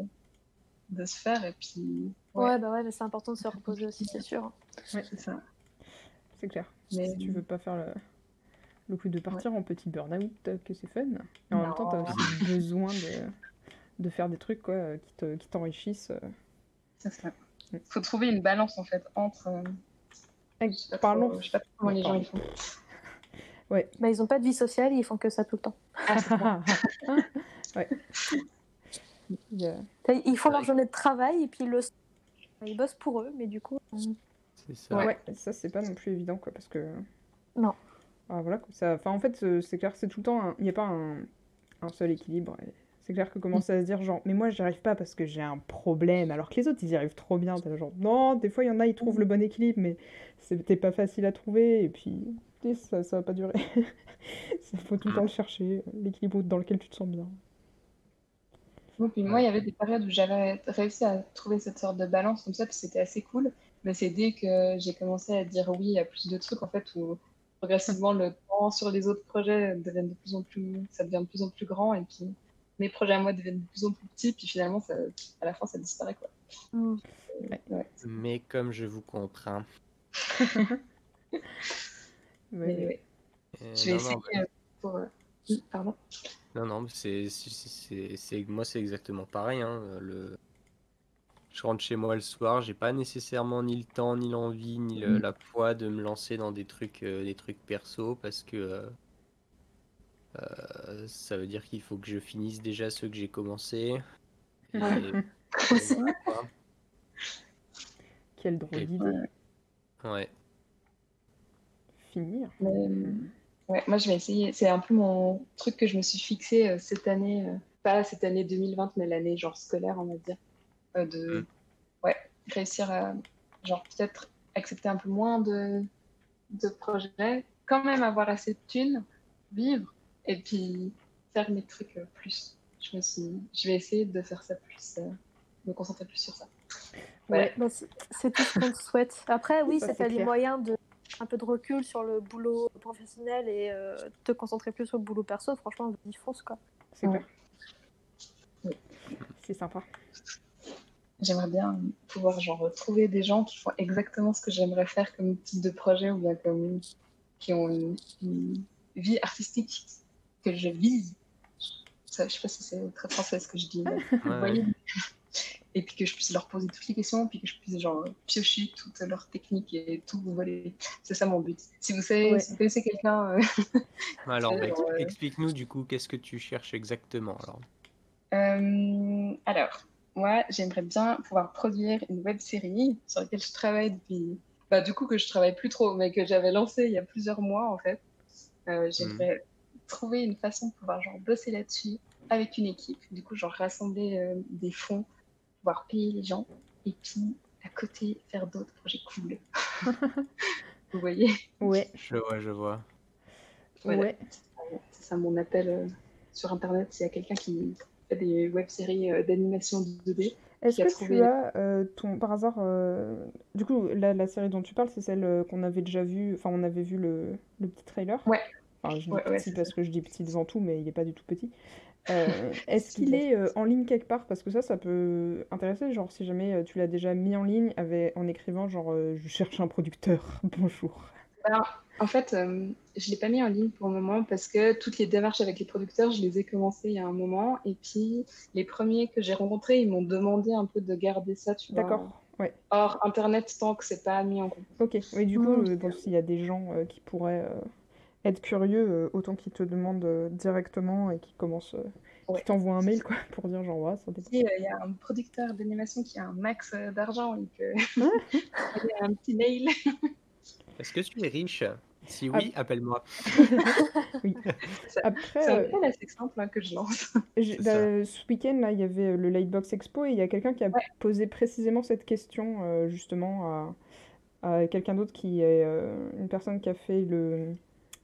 de se faire. Et puis. Ouais, bah ouais, mais c'est important de se reposer aussi, c'est sûr. Ouais, c'est ça c'est clair. Mais si tu veux pas faire le, coup de partir en petit burn-out, euh, que c'est fun. Et en même temps, tu as aussi besoin de, de, faire des trucs quoi, qui t'enrichissent. Te, qui c'est ça. Il faut trouver une balance en fait entre. Euh... Parlons. je sais pas comment les gens ils font. Ouais. Bah, ils ont pas de vie sociale, ils font que ça tout le temps. Ah, ouais. Ils font leur journée de travail et puis le... ils bossent pour eux, mais du coup. C'est ça. Ouais, ça c'est pas non plus évident quoi parce que. Non. Ah, voilà, ça... enfin, en fait, euh, c'est clair, c'est tout le temps, il n'y a pas un, un seul équilibre. C'est clair que commencer à se dire genre, mais moi j'y arrive pas parce que j'ai un problème, alors que les autres ils y arrivent trop bien. genre, non, des fois il y en a, ils trouvent le bon équilibre, mais c'était pas facile à trouver, et puis ça, ça va pas durer. Il faut tout le temps le chercher, l'équilibre dans lequel tu te sens bien. moi, il y avait des périodes où j'avais réussi à trouver cette sorte de balance comme ça, puis c'était assez cool. Mais c'est dès que j'ai commencé à dire oui à plus de trucs, en fait, où progressivement le temps sur les autres projets devient de plus en plus, ça devient de plus en plus grand, et puis mes projets à moi deviennent de plus en plus petits, puis finalement, ça, à la fin, ça disparaît, quoi. Mm. Mais comme je vous comprends. mais, euh, je vais essayer euh, pour. Euh, pardon. Non, non, c'est, c'est, moi, c'est exactement pareil. Hein, le je rentre chez moi le soir, j'ai pas nécessairement ni le temps, ni l'envie, ni mm. la foi de me lancer dans des trucs, euh, des trucs perso parce que euh, euh, ça veut dire qu'il faut que je finisse déjà ceux que j'ai commencé. Quelle drôle d'idée. Ouais. Finir. ouais, moi je vais essayer. C'est un peu mon truc que je me suis fixé cette année, pas cette année 2020, mais l'année genre scolaire, on va dire. Euh, de mm. ouais, réussir à genre peut-être accepter un peu moins de, de projets, quand même avoir assez de thunes, vivre et puis faire mes trucs euh, plus. Je me suis, je vais essayer de faire ça plus, euh, me concentrer plus sur ça. Ouais, bah, c'est tout ce qu'on souhaite. Après, oui, ça, fait les moyens de un peu de recul sur le boulot professionnel et euh, te concentrer plus sur le boulot perso. Franchement, y fonce quoi. C'est clair. C'est sympa. J'aimerais bien pouvoir genre retrouver des gens qui font exactement ce que j'aimerais faire comme type de projet ou bien comme qui ont une, vie artistique que je vise. Ça, je sais pas si c'est très français ce que je dis. et puis que je puisse leur poser toutes les questions, puis que je puisse genre piocher toutes leurs techniques et tout vous voler. C'est ça mon but. Si vous savez, si vous connaissez quelqu'un. Euh, alors, bah, euh, explique-nous du coup, qu'est-ce que tu cherches exactement alors euh, Alors, moi, j'aimerais bien pouvoir produire une web série sur laquelle je travaille depuis. Bah, du coup, que je travaille plus trop, mais que j'avais lancé il y a plusieurs mois en fait. j'aimerais hmm. Trouver une façon de pouvoir genre bosser là-dessus avec une équipe. Du coup, genre rassembler des fonds pouvoir payer les gens et puis à côté faire d'autres projets cool. Vous voyez? Ouais. Je vois, je vois. Ouais. C'est ça mon appel euh, sur internet. S'il y a quelqu'un qui fait des web-séries euh, d'animation 2D. Est-ce que tu as euh, ton par hasard du coup la, la, série dont tu parles c'est celle qu'on avait déjà vue enfin on avait vu le, le petit trailer? Ouais enfin je dis petit parce que je dis petit devant tout mais il est pas du tout petit euh, est-ce qu'il est euh, en ligne quelque part? Parce que ça, ça peut intéresser. Genre, si jamais euh, tu l'as déjà mis en ligne avec, en écrivant, genre, je cherche un producteur, bonjour. Alors, en fait, je ne l'ai pas mis en ligne pour le moment parce que toutes les démarches avec les producteurs, je les ai commencées il y a un moment. Et puis, les premiers que j'ai rencontrés, ils m'ont demandé un peu de garder ça, tu vois. D'accord. Ouais. Or, Internet, tant que c'est pas mis en compte. Ok, oui, du coup, mmh. s'il y a des gens qui pourraient être curieux, euh, autant qu'ils te demandent euh, directement et qu'ils commencent, euh, ouais. t'envoient un mail quoi, pour dire genre ouais, ça dépend. Il y a un producteur d'animation qui a un max d'argent et que il y a un petit mail. Est-ce que tu es riche? Si oui, appelle-moi. oui. Après, c'est un assez simple hein, que je lance. Bah, ce week-end, là, il y avait le Lightbox Expo et il y a quelqu'un qui a posé précisément cette question justement à, à quelqu'un d'autre qui est une personne qui a fait le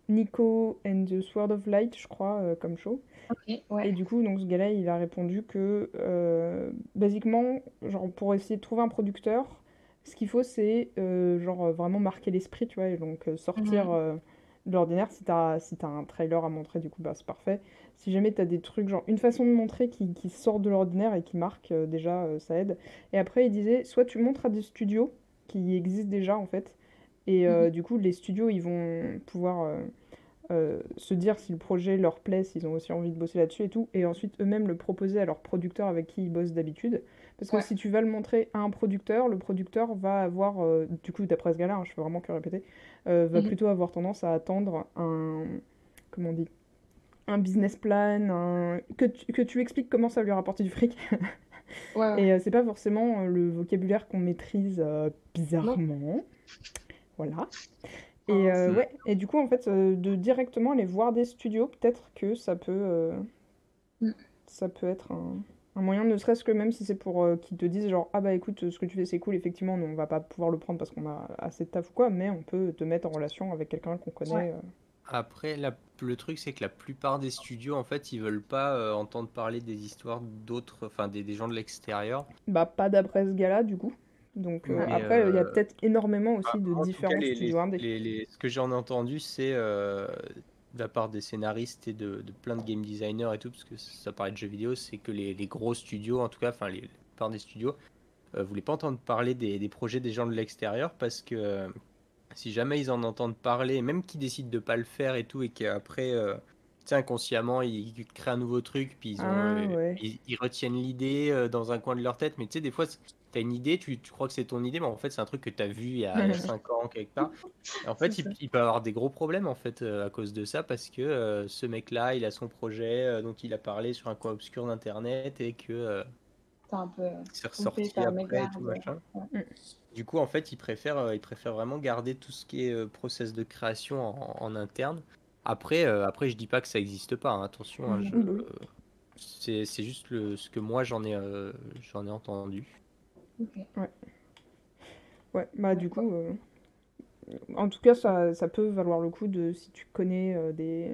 Nico and the Sword of Light, je crois, euh, comme show. Et du coup, donc ce gars-là, il a répondu que, euh, basiquement, genre pour essayer de trouver un producteur, ce qu'il faut, c'est euh, genre vraiment marquer l'esprit, tu vois, et donc sortir mhm. de l'ordinaire. Si t'as si as un trailer à montrer, du coup, bah c'est parfait. Si jamais t'as des trucs, genre une façon de montrer qui, qui sort de l'ordinaire et qui marque, déjà, ça aide. Et après, il disait, soit tu montres à des studios qui existent déjà, en fait, et mhm. du coup, les studios, ils vont pouvoir euh, se dire si le projet leur plaît, s'ils ont aussi envie de bosser là-dessus et tout, et ensuite eux-mêmes le proposer à leur producteur avec qui ils bossent d'habitude. Parce que si tu vas le montrer à un producteur, le producteur va avoir, euh, du coup, d'après ce gars-là, hein, je fais vraiment que répéter, euh, va mhm. plutôt avoir tendance à attendre un. Comment on dit Un business plan, que, tu, que tu expliques comment ça lui rapporter du fric. Et c'est pas forcément le vocabulaire qu'on maîtrise bizarrement. Voilà. Et, euh, ouais, et du coup, en fait, euh, de directement aller voir des studios, peut-être que ça peut, euh, mm. ça peut être un, un moyen, ne serait-ce que même si c'est pour qu'ils te disent genre, ah bah écoute, ce que tu fais c'est cool, effectivement, on va pas pouvoir le prendre parce qu'on a assez de taf ou quoi, mais on peut te mettre en relation avec quelqu'un qu'on connaît. Après, la, le truc, c'est que la plupart des studios, en fait, ils veulent pas entendre parler des histoires d'autres, enfin, des, des, gens de l'extérieur. Bah, pas d'après ce gars-là, du coup. Donc euh, après, il y a euh, peut-être énormément aussi de différents studios ce que j'en ai entendu, c'est euh, de la part des scénaristes et de, plein de game designers et tout, parce que ça paraît de jeux vidéo, c'est que les, gros studios, en tout cas, enfin, les, la plupart des studios, ne voulaient pas entendre parler des, projets des gens de l'extérieur, parce que si jamais ils en entendent parler, même qu'ils décident de pas le faire et tout, et qu'après, inconsciemment, ils, créent un nouveau truc, puis ils, ah, ils retiennent l'idée dans un coin de leur tête, mais tu sais, des fois, as une idée, tu, tu, crois que c'est ton idée, mais en fait, c'est un truc que tu as vu il y a 5 ans, quelque part. en fait, il, peut avoir des gros problèmes en fait euh, à cause de ça, parce que euh, ce mec-là, il a son projet euh, dont il a parlé sur un coin obscur d'internet et que. c'est ressorti après tout machin. Mm. Du coup, en fait, il préfère, il préfère vraiment garder tout ce qui est process de création en, interne. Après, après, je dis pas que ça n'existe pas, hein, attention. Hein, mm. c'est juste le, ce que moi j'en ai, j'en ai entendu. Ouais. Ouais, bah du coup, euh, en tout cas, ça, ça, peut valoir le coup de, si tu connais euh, des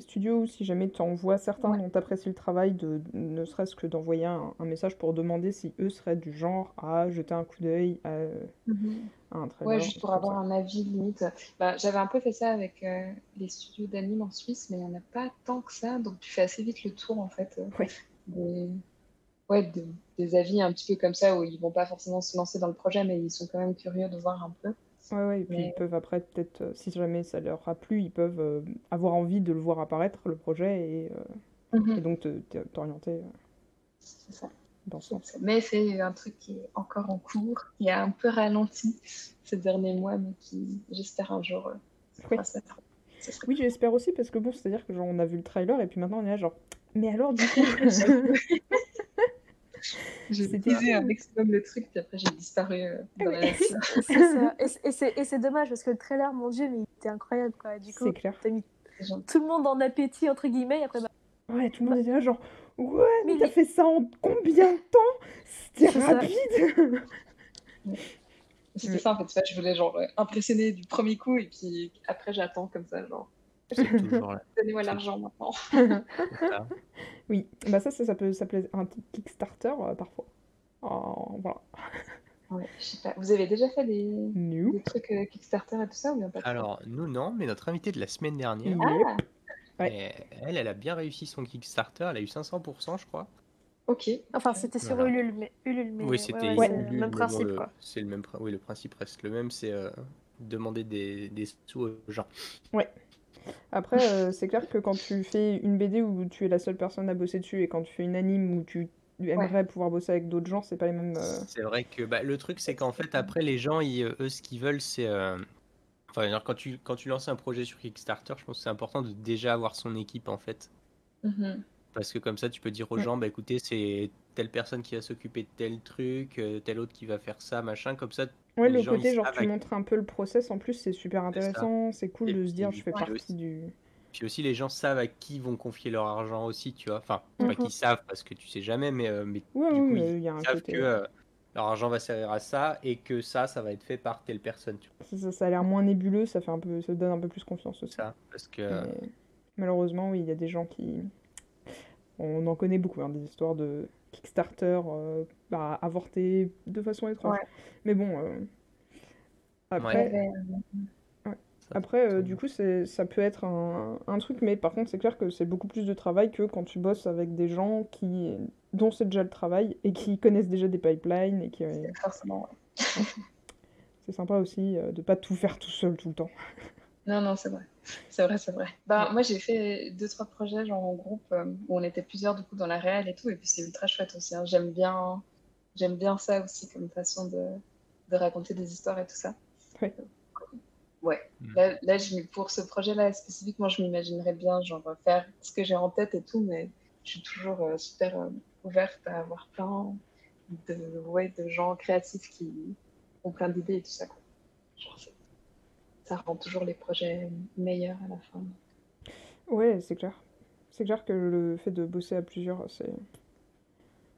studios, si jamais tu en vois certains dont tu apprécies le travail, de, ne serait-ce que d'envoyer un, message pour demander si eux seraient du genre à jeter un coup d'œil à, mhm. un trailer. Ouais, juste pour avoir un avis limite. Bah, J'avais un peu fait ça avec euh, les studios d'anime en Suisse, mais il n'y en a pas tant que ça, donc tu fais assez vite le tour en fait. Ouais. Des ouais, des avis un petit peu comme ça où ils vont pas forcément se lancer dans le projet, mais ils sont quand même curieux de voir un peu. Ouais, ouais, et puis ils peuvent après, peut-être, euh, si jamais ça leur a plu, ils peuvent euh, avoir envie de le voir apparaître, le projet, et, euh, mhm. et donc t'orienter dans ce sens. Mais c'est un truc qui est encore en cours, qui a un peu ralenti ces derniers mois, mais qui, j'espère, un jour, oui. Oui, j'espère aussi, parce que bon, c'est-à-dire que genre, on a vu le trailer, et puis maintenant on est là, genre, mais alors, du coup. J'ai teasé un maximum le truc, puis après j'ai disparu euh, dans la Et c'est dommage parce que le trailer, mon dieu, mais il était incroyable quoi. Du coup, clair. Mis tout le monde en appétit, entre guillemets, et après. Bah... Ouais, tout le monde était là, genre, ouais, mais, t'as fait ça en combien de temps? C'était rapide! C'était ça en fait, je voulais genre impressionner du premier coup, et puis après j'attends comme ça, genre. Donnez-moi l'argent maintenant. oui, bah ça, ça, ça peut s'appeler un Kickstarter euh, parfois. Oh, voilà. Ouais, je sais pas. Vous avez déjà fait des, des trucs euh, Kickstarter et tout ça ou bien pas Alors, nous, non, mais notre invité de la semaine dernière, ah. elle, elle a bien réussi son Kickstarter. Elle a eu 500%, je crois. Ok. Enfin, c'était sur Ulule, mais, Ulule, mais oui, c'était ouais, le même principe. C'est le même, oui, le principe reste le même, c'est euh, demander des, des sous aux gens. Ouais. Après, euh, c'est clair que quand tu fais une BD où tu es la seule personne à bosser dessus et quand tu fais une anime où tu aimerais pouvoir bosser avec d'autres gens, c'est pas les mêmes. Euh, c'est vrai que bah, le truc, c'est qu'en fait, après, les gens, eux, ce qu'ils veulent, c'est. Euh, enfin, quand tu, quand tu lances un projet sur Kickstarter, je pense que c'est important de déjà avoir son équipe, en fait. Mm-hmm. Parce que comme ça, tu peux dire aux gens, bah écoutez, c'est telle personne qui va s'occuper de tel truc, telle autre qui va faire ça, machin. Comme ça, Ouais, le côté, genre, tu montres un peu le process, en plus, c'est super intéressant, c'est cool de se dire, je fais partie du... Puis aussi, les gens savent à qui vont confier leur argent aussi, tu vois. Enfin, pas mhm. qu'ils savent, parce que tu sais jamais, mais, euh, mais, du coup, ils, y a un savent que euh, leur argent va servir à ça, et que ça, ça va être fait par telle personne, tu vois. Ça, a l'air moins nébuleux, ça, fait un peu, ça donne un peu plus confiance aussi. Ça, parce que... malheureusement, oui, il y a des gens qui... On en connaît beaucoup, hein, des histoires de Kickstarter euh, bah, avortés de façon étrange. Mais bon... Après, Après euh, du coup, ça peut être un, un, truc, mais par contre, c'est clair que c'est beaucoup plus de travail que quand tu bosses avec des gens qui, dont c'est déjà le travail et qui connaissent déjà des pipelines. et qui Forcément, C'est sympa aussi euh, de pas tout faire tout seul tout le temps. Non, non, c'est vrai. C'est vrai, c'est vrai. Bah, moi, j'ai fait deux, trois projets genre en groupe euh, où on était plusieurs du coup dans la réelle et tout, et puis c'est ultra chouette aussi. Hein. J'aime bien, j'aime bien ça aussi comme façon de, de raconter des histoires et tout ça. Ouais. Ouais. Hmm. Là, là je, pour ce projet-là spécifiquement, je m'imaginerais bien genre faire ce que j'ai en tête et tout, mais je suis toujours euh, super euh, ouverte à avoir plein de, ouais, de gens créatifs qui ont plein d'idées et tout ça. Quoi. Genre, ça rend toujours les projets meilleurs à la fin. Ouais, c'est clair. C'est clair que le fait de bosser à plusieurs, c'est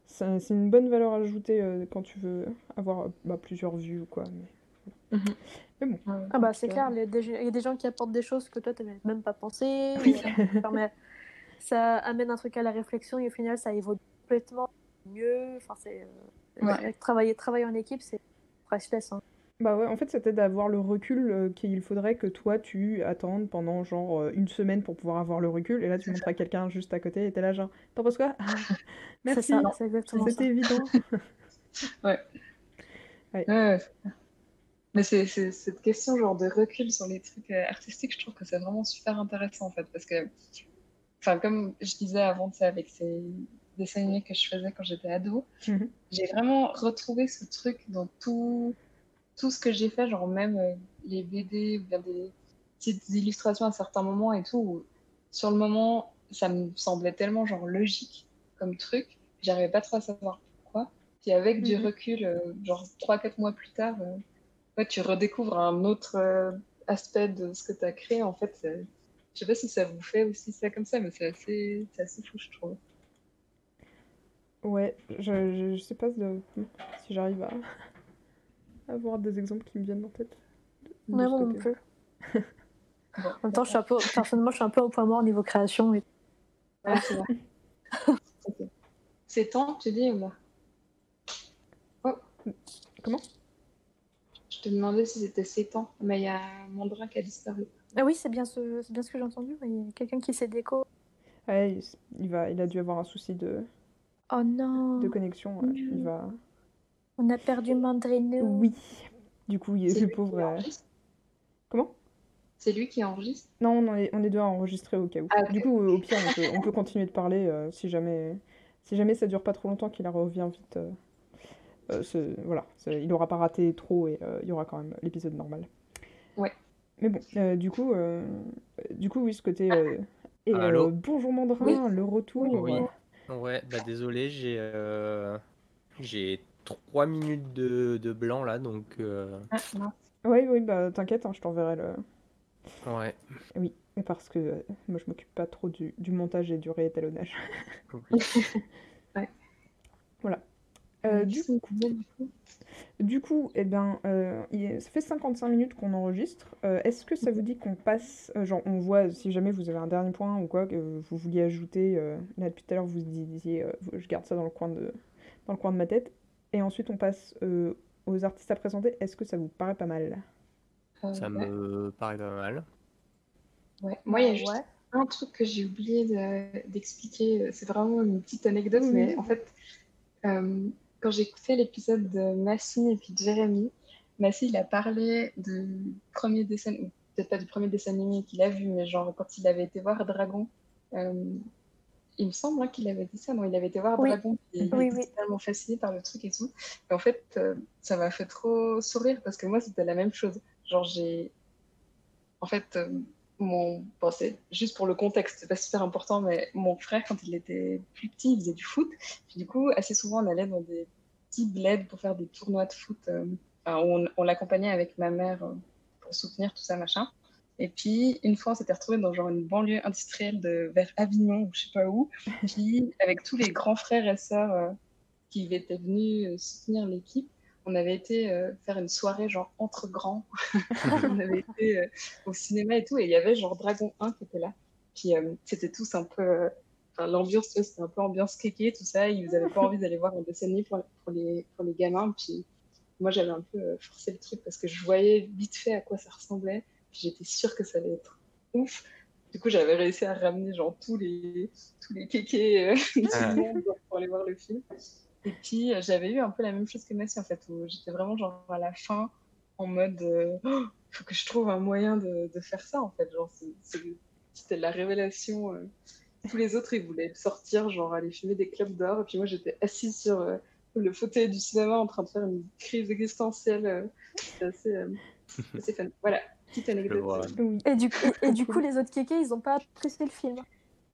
c'est une bonne valeur ajoutée euh, quand tu veux avoir bah, plusieurs vues ou quoi. Mais... Mhm. Ah bah c'est clair, il y, a des gens qui apportent des choses que toi tu n'avais même pas pensé. Ça, amène un truc à la réflexion et au final ça évolue complètement mieux. Enfin, c'est, euh, travailler, travailler en équipe, c'est priceless. Hein. Bah ouais, en fait, ça t'aide à avoir le recul euh, qu'il faudrait que toi tu attendes pendant genre euh, une semaine pour pouvoir avoir le recul. Et là, tu montres à quelqu'un juste à côté et t'es là, genre, t'en penses quoi ah, Merci, c'était évident. ouais. ouais. ouais. Mais c'est cette question genre de recul sur les trucs euh, artistiques, je trouve que c'est vraiment super intéressant en fait, parce que, enfin, comme je disais avant, ça avec ces dessins animés que je faisais quand j'étais ado, mhm. j'ai vraiment retrouvé ce truc dans tout, tout ce que j'ai fait, genre même euh, les BD ou bien des petites illustrations à certains moments et tout, où, sur le moment, ça me semblait tellement genre logique comme truc, j'arrivais pas trop à savoir pourquoi. Puis avec du mhm. recul, euh, genre 3-4 mois plus tard, tu redécouvres un autre euh, aspect de ce que tu as créé. En fait, je sais pas si ça vous fait aussi ça comme ça, mais c'est assez, assez fou, je trouve. Ouais, je, je, sais pas si j'arrive à avoir des exemples qui me viennent en tête. moi non plus. en même temps, je suis un peu, personnellement, je suis un peu au point mort niveau création. Et... Ouais, c'est vrai. c'est temps, tu dis ou là oh. Comment? Je te demandais si c'était 7 ans, mais il y a Mandrin qui a disparu. Ah oui, c'est bien ce, bien ce que j'ai entendu. Il y a quelqu'un qui s'est déco. Ouais, il, va, il a dû avoir un souci de, oh non. de connexion. Il va... On a perdu Mandrino. Oui. Du coup, il est le pauvre. Euh, comment? C'est lui qui enregistre? Non, on est, on est deux à enregistrer au cas où. Ah, du coup, au pire, on peut, on peut continuer de parler euh, si jamais si jamais ça dure pas trop longtemps, qu'il revient vite. Euh, ce, voilà, il aura pas raté trop et il y aura quand même l'épisode normal. Ouais. Mais bon, du coup, du coup, oui, ce côté. et bonjour Mandrin, le retour. Oui. Ouais, bah désolé, j'ai j'ai 3 minutes de, de, blanc là, donc. Euh... Ah, oui, oui, bah t'inquiète, hein, je t'enverrai le. Ouais. Oui, parce que euh, moi je m'occupe pas trop du, du, montage et du réétalonnage. ouais. Voilà. Euh, du, coup, du coup, eh ben, euh, ça fait 55 minutes qu'on enregistre. Euh, est-ce que ça vous dit qu'on passe, euh, genre on voit si jamais vous avez un dernier point ou quoi que vous vouliez ajouter, là depuis tout à l'heure vous disiez, je garde ça dans le coin de, dans le coin de ma tête. Et ensuite, on passe euh, aux artistes à présenter. Est-ce que ça vous paraît pas mal? Euh, Ça me paraît pas mal. Ouais. Moi, il y a juste un truc que j'ai oublié d'expliquer. C'est vraiment une petite anecdote, mais en fait, euh, quand j'ai écouté l'épisode de Massy et puis de Jérémy, Massy, il a parlé du premier dessin, peut-être pas du premier dessin animé qu'il a vu, mais genre quand il avait été voir Dragon, il me semble hein, qu'il avait dit ça, non, il avait été voir Dragon, il était tellement fasciné par le truc et tout. Et en fait, euh, ça m'a fait trop sourire parce que moi, c'était la même chose. Genre, j'ai. En fait, euh, mon. Bon, c'est juste pour le contexte, c'est pas super important, mais mon frère, quand il était plus petit, il faisait du foot. Puis du coup, assez souvent, on allait dans des petits bleds pour faire des tournois de foot. Euh, on, on l'accompagnait avec ma mère pour soutenir tout ça, machin. Et puis, une fois, on s'était retrouvé dans genre une banlieue industrielle de, vers Avignon ou je sais pas où. Puis, avec tous les grands frères et sœurs euh, qui étaient venus euh, soutenir l'équipe, on avait été euh, faire une soirée genre entre grands. on avait été au cinéma et tout. Et il y avait genre Dragon 1 qui était là. Puis, c'était tous un peu. L'ambiance, c'était un peu ambiance kéké, tout ça. Ils n'avaient pas envie d'aller voir un dessin animé pour, pour, les, pour les gamins. Puis, moi, j'avais un peu forcé le truc parce que je voyais vite fait à quoi ça ressemblait j'étais sûre que ça allait être ouf. Du coup, j'avais réussi à ramener genre tous les, tous les kékés euh, ah. pour aller voir le film. Et puis, euh, j'avais eu un peu la même chose que Messi, en fait, où j'étais vraiment genre à la fin en mode il euh, faut que je trouve un moyen de, de faire ça, en fait. Genre, c'était la révélation. tous les autres, ils voulaient sortir, genre aller fumer des clubs d'or. Et puis moi, j'étais assise sur le fauteuil du cinéma en train de faire une crise existentielle. C'était assez, assez fun. Voilà. Petite anecdote. Et du coup, et du coup les autres kékés, ils n'ont pas apprécié le film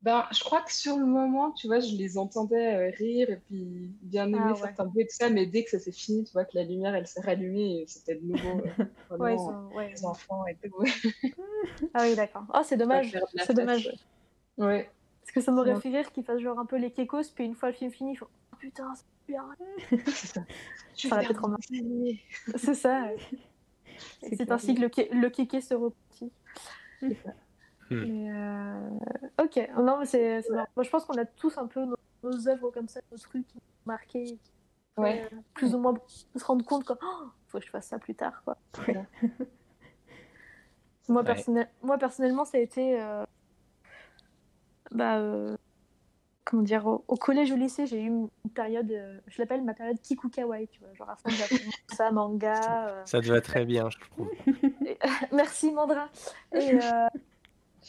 ben, je crois que sur le moment, tu vois, je les entendais euh, rire et puis bien aimer ah, certains bruits et tout ça, mais dès que ça s'est fini, tu vois, que la lumière, elle s'est rallumée et c'était de nouveau euh, ouais, les enfants et tout. ah oui, d'accord. Oh, c'est dommage. C'est dommage. Ouais. Parce que ça m'aurait fait rire qu'ils fassent genre un peu les kékos, puis une fois le film fini, ils font oh, putain, c'est bien. ça été trop marrant. C'est ça. C'est ainsi que le, le kéké se repartit. Hmm. Euh... Ok, non, mais c'est. Moi, je pense qu'on a tous un peu nos, œuvres comme ça, nos trucs qui marqués, ouais. Euh, plus ou moins se rendre compte qu'il oh, faut que je fasse ça plus tard. Quoi. moi, personnel... moi, personnellement, ça a été. Euh... Bah, euh, comment dire, au, collège ou au lycée, j'ai eu une période, euh, je l'appelle ma période Kiku Kawaii, tu vois, genre à fond ça, manga. Euh. Ça te va très bien, je trouve. merci Mandra. Et, euh,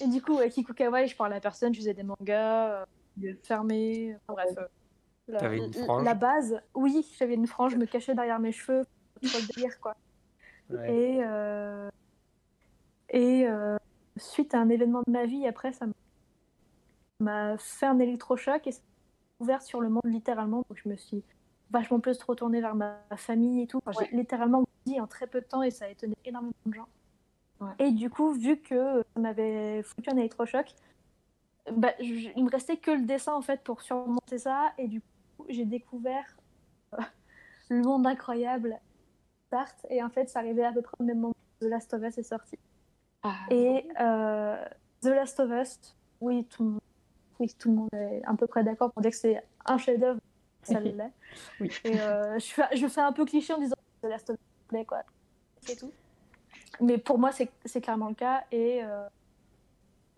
et du coup, Kiku Kawaii, je parlais à personne, je faisais des mangas fermés, bref. La, une frange la base, oui, j'avais une frange, je me cachais derrière mes cheveux, trop le délire, quoi. Et, et suite à un événement de ma vie, après, ça m'a m'a fait un électrochoc et ça ouvert sur le monde littéralement. Donc je me suis vachement plus retournée vers ma famille et tout. J'ai littéralement dit en très peu de temps et ça a étonné énormément de gens. Et du coup, vu que ça m'avait foutu un électrochoc, bah, il me restait que le dessin en fait pour surmonter ça. Et du coup, j'ai découvert euh, le monde incroyable d'Art. Et en fait, ça arrivait à peu près au même moment The Last of Us est sorti. Ah. Et The Last of Us, oui tout, oui, tout le monde est à peu près d'accord pour dire que c'est un chef-d'œuvre, ça l'est. oui. Et je, fais, je fais un peu cliché en disant The Last of Us, quoi. C'est tout. Mais pour moi, c'est clairement le cas. Et,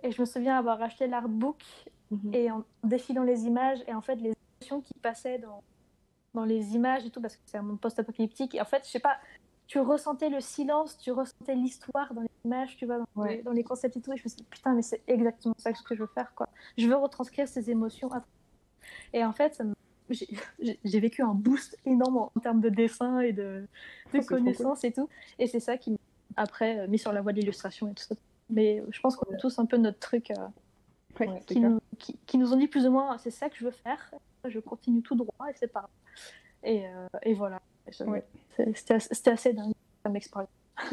et je me souviens avoir acheté l'artbook Mhm. Et en défilant les images, et en fait, les émotions qui passaient dans, dans les images et tout, parce que c'est un monde post-apocalyptique, et en fait, je sais pas, tu ressentais le silence, tu ressentais l'histoire dans les images, tu vois, dans, les, dans, les, concepts et tout, et je me suis dit, putain, mais c'est exactement ça que je veux faire, quoi. Je veux retranscrire ces émotions. Et en fait, j'ai vécu un boost énorme en, termes de dessin et de, de connaissances et tout. Et c'est ça qui m'a après euh, mis sur la voie de l'illustration et tout ça. Mais je pense qu'on a tous un peu notre truc. Euh, qui, nous, qui, nous, ont dit plus ou moins c'est ça que je veux faire, je continue tout droit et c'est pas et, euh, et voilà. C'était assez, assez dingue comme expérience.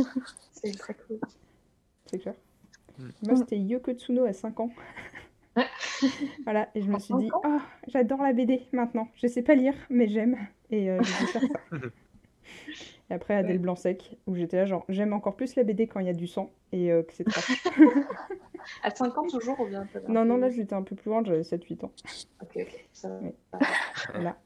c'est très cool. C'est clair. Mm. Moi, c'était Yoko Tsuno à 5 ans. voilà, et je me suis dit, oh, j'adore la BD maintenant. Je sais pas lire, mais j'aime. Et euh, je vais faire ça. Et après, Adèle Blanc-Sec, où j'étais là, genre, j'aime encore plus la BD quand il y a du sang et euh, que c'est très. à 5 ans toujours ou bien Non, non, là j'étais un peu plus grande, j'avais 7-8 ans. Ok, ok. Ça va. voilà.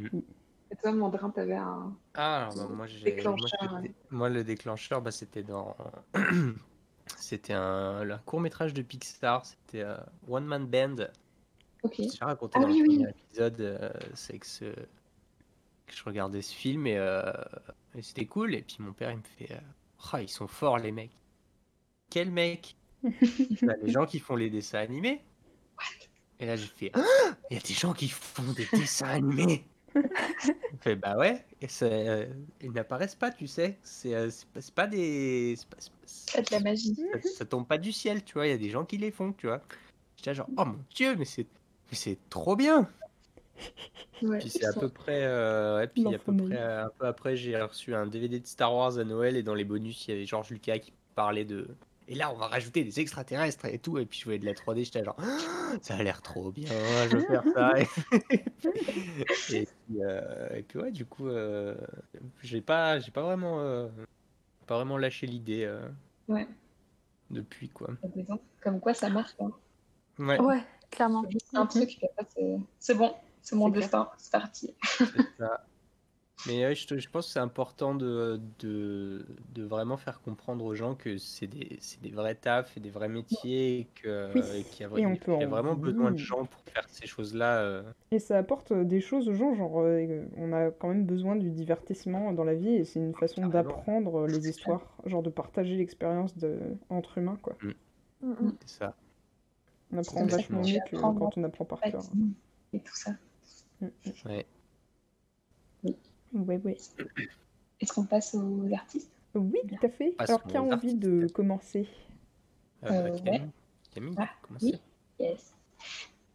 Mm. Et toi, Mandrin, t'avais un. Ah, alors, bah, moi, j'ai. Déclencheur. Moi, le déclencheur, bah, c'était dans. c'était un, un court métrage de Pixar, c'était euh, One Man Band. Ok. J'ai raconté ah, dans oui, le premier épisode, euh, c'est que ce je regardais ce film euh, et, c'était cool. Et puis mon père, il me fait oh, ils sont forts, les mecs. Quel mec? Bah, Les gens qui font les dessins animés. Et là, j'ai fait ah, il y a des gens qui font des dessins animés. Fait bah ouais, et euh, ils n'apparaissent pas, tu sais. C'est euh, pas, des. C'est pas, de la magie. Ça, tombe pas du ciel, tu vois. Il y a des gens qui les font, tu vois. J'étais genre, oh mon dieu, mais c'est, c'est trop bien. puis c'est à peu près, euh, puis à peu près un peu après, j'ai reçu un DVD de Star Wars à Noël et dans les bonus, il y avait George Lucas qui parlait de. Et là, on va rajouter des extraterrestres et tout. Et puis je voyais de la 3D, j'étais genre, ça a l'air trop bien, je veux faire ça. et, puis, euh, et, puis, ouais, du coup, euh, j'ai pas, j'ai pas vraiment, pas vraiment lâché l'idée. ouais. Depuis quoi. Comme quoi, ça marche. Hein. Ouais. ouais, clairement. C'est un truc, c'est bon c'est mon destin, c'est parti. Mais je, je, pense que c'est important de, de, de, vraiment faire comprendre aux gens que c'est des, des, vrais tafs et des vrais métiers et qu'il y a, vraiment besoin de gens pour faire ces choses-là. Euh. Et ça apporte des choses aux gens, genre euh, on a quand même besoin du divertissement dans la vie et c'est une façon d'apprendre les histoires, genre de partager l'expérience entre humains. quoi. Mm. Mm, mm. C'est ça. On apprend vachement mieux que quand on apprend par cœur. Et tout ça. Ouais. Oui. Ouais, ouais. Est-ce qu'on passe aux artistes? Oui, tout à fait. Alors, qui a envie de commencer? Euh, euh Camille, Camille ah, oui. Yes.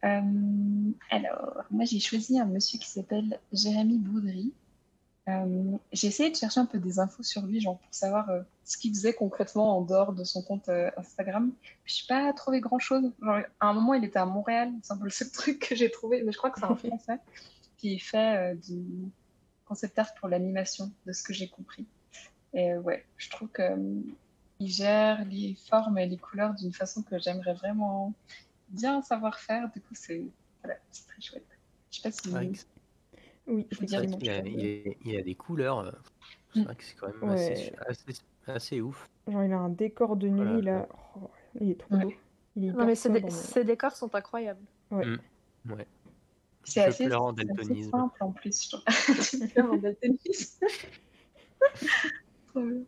Euh, alors, moi j'ai choisi un monsieur qui s'appelle Jérémy Boudry. Euh, j'ai essayé de chercher un peu des infos sur lui, genre pour savoir euh, ce qu'il faisait concrètement en dehors de son compte euh, Instagram. Je n'ai pas trouvé grand chose. Genre, à un moment, il était à Montréal, c'est un peu le seul truc que j'ai trouvé, mais je crois que c'est un français qui fait du concept art pour l'animation, de ce que j'ai compris. Et ouais, je trouve qu'il gère les formes et les couleurs d'une façon que j'aimerais vraiment bien savoir faire. Du coup, c'est voilà, très chouette. Je sais pas si. Oui, je veux dire, il, a, il, a, des couleurs. Euh, c'est vrai que c'est quand même assez, assez, ouf. Genre, il a un décor de nuit, voilà. là. Oh, il est trop beau. Il non, mais ces, décors sont incroyables. Ouais. Mmh. ouais. C'est assez, assez, simple en plus. Je en daltonisme.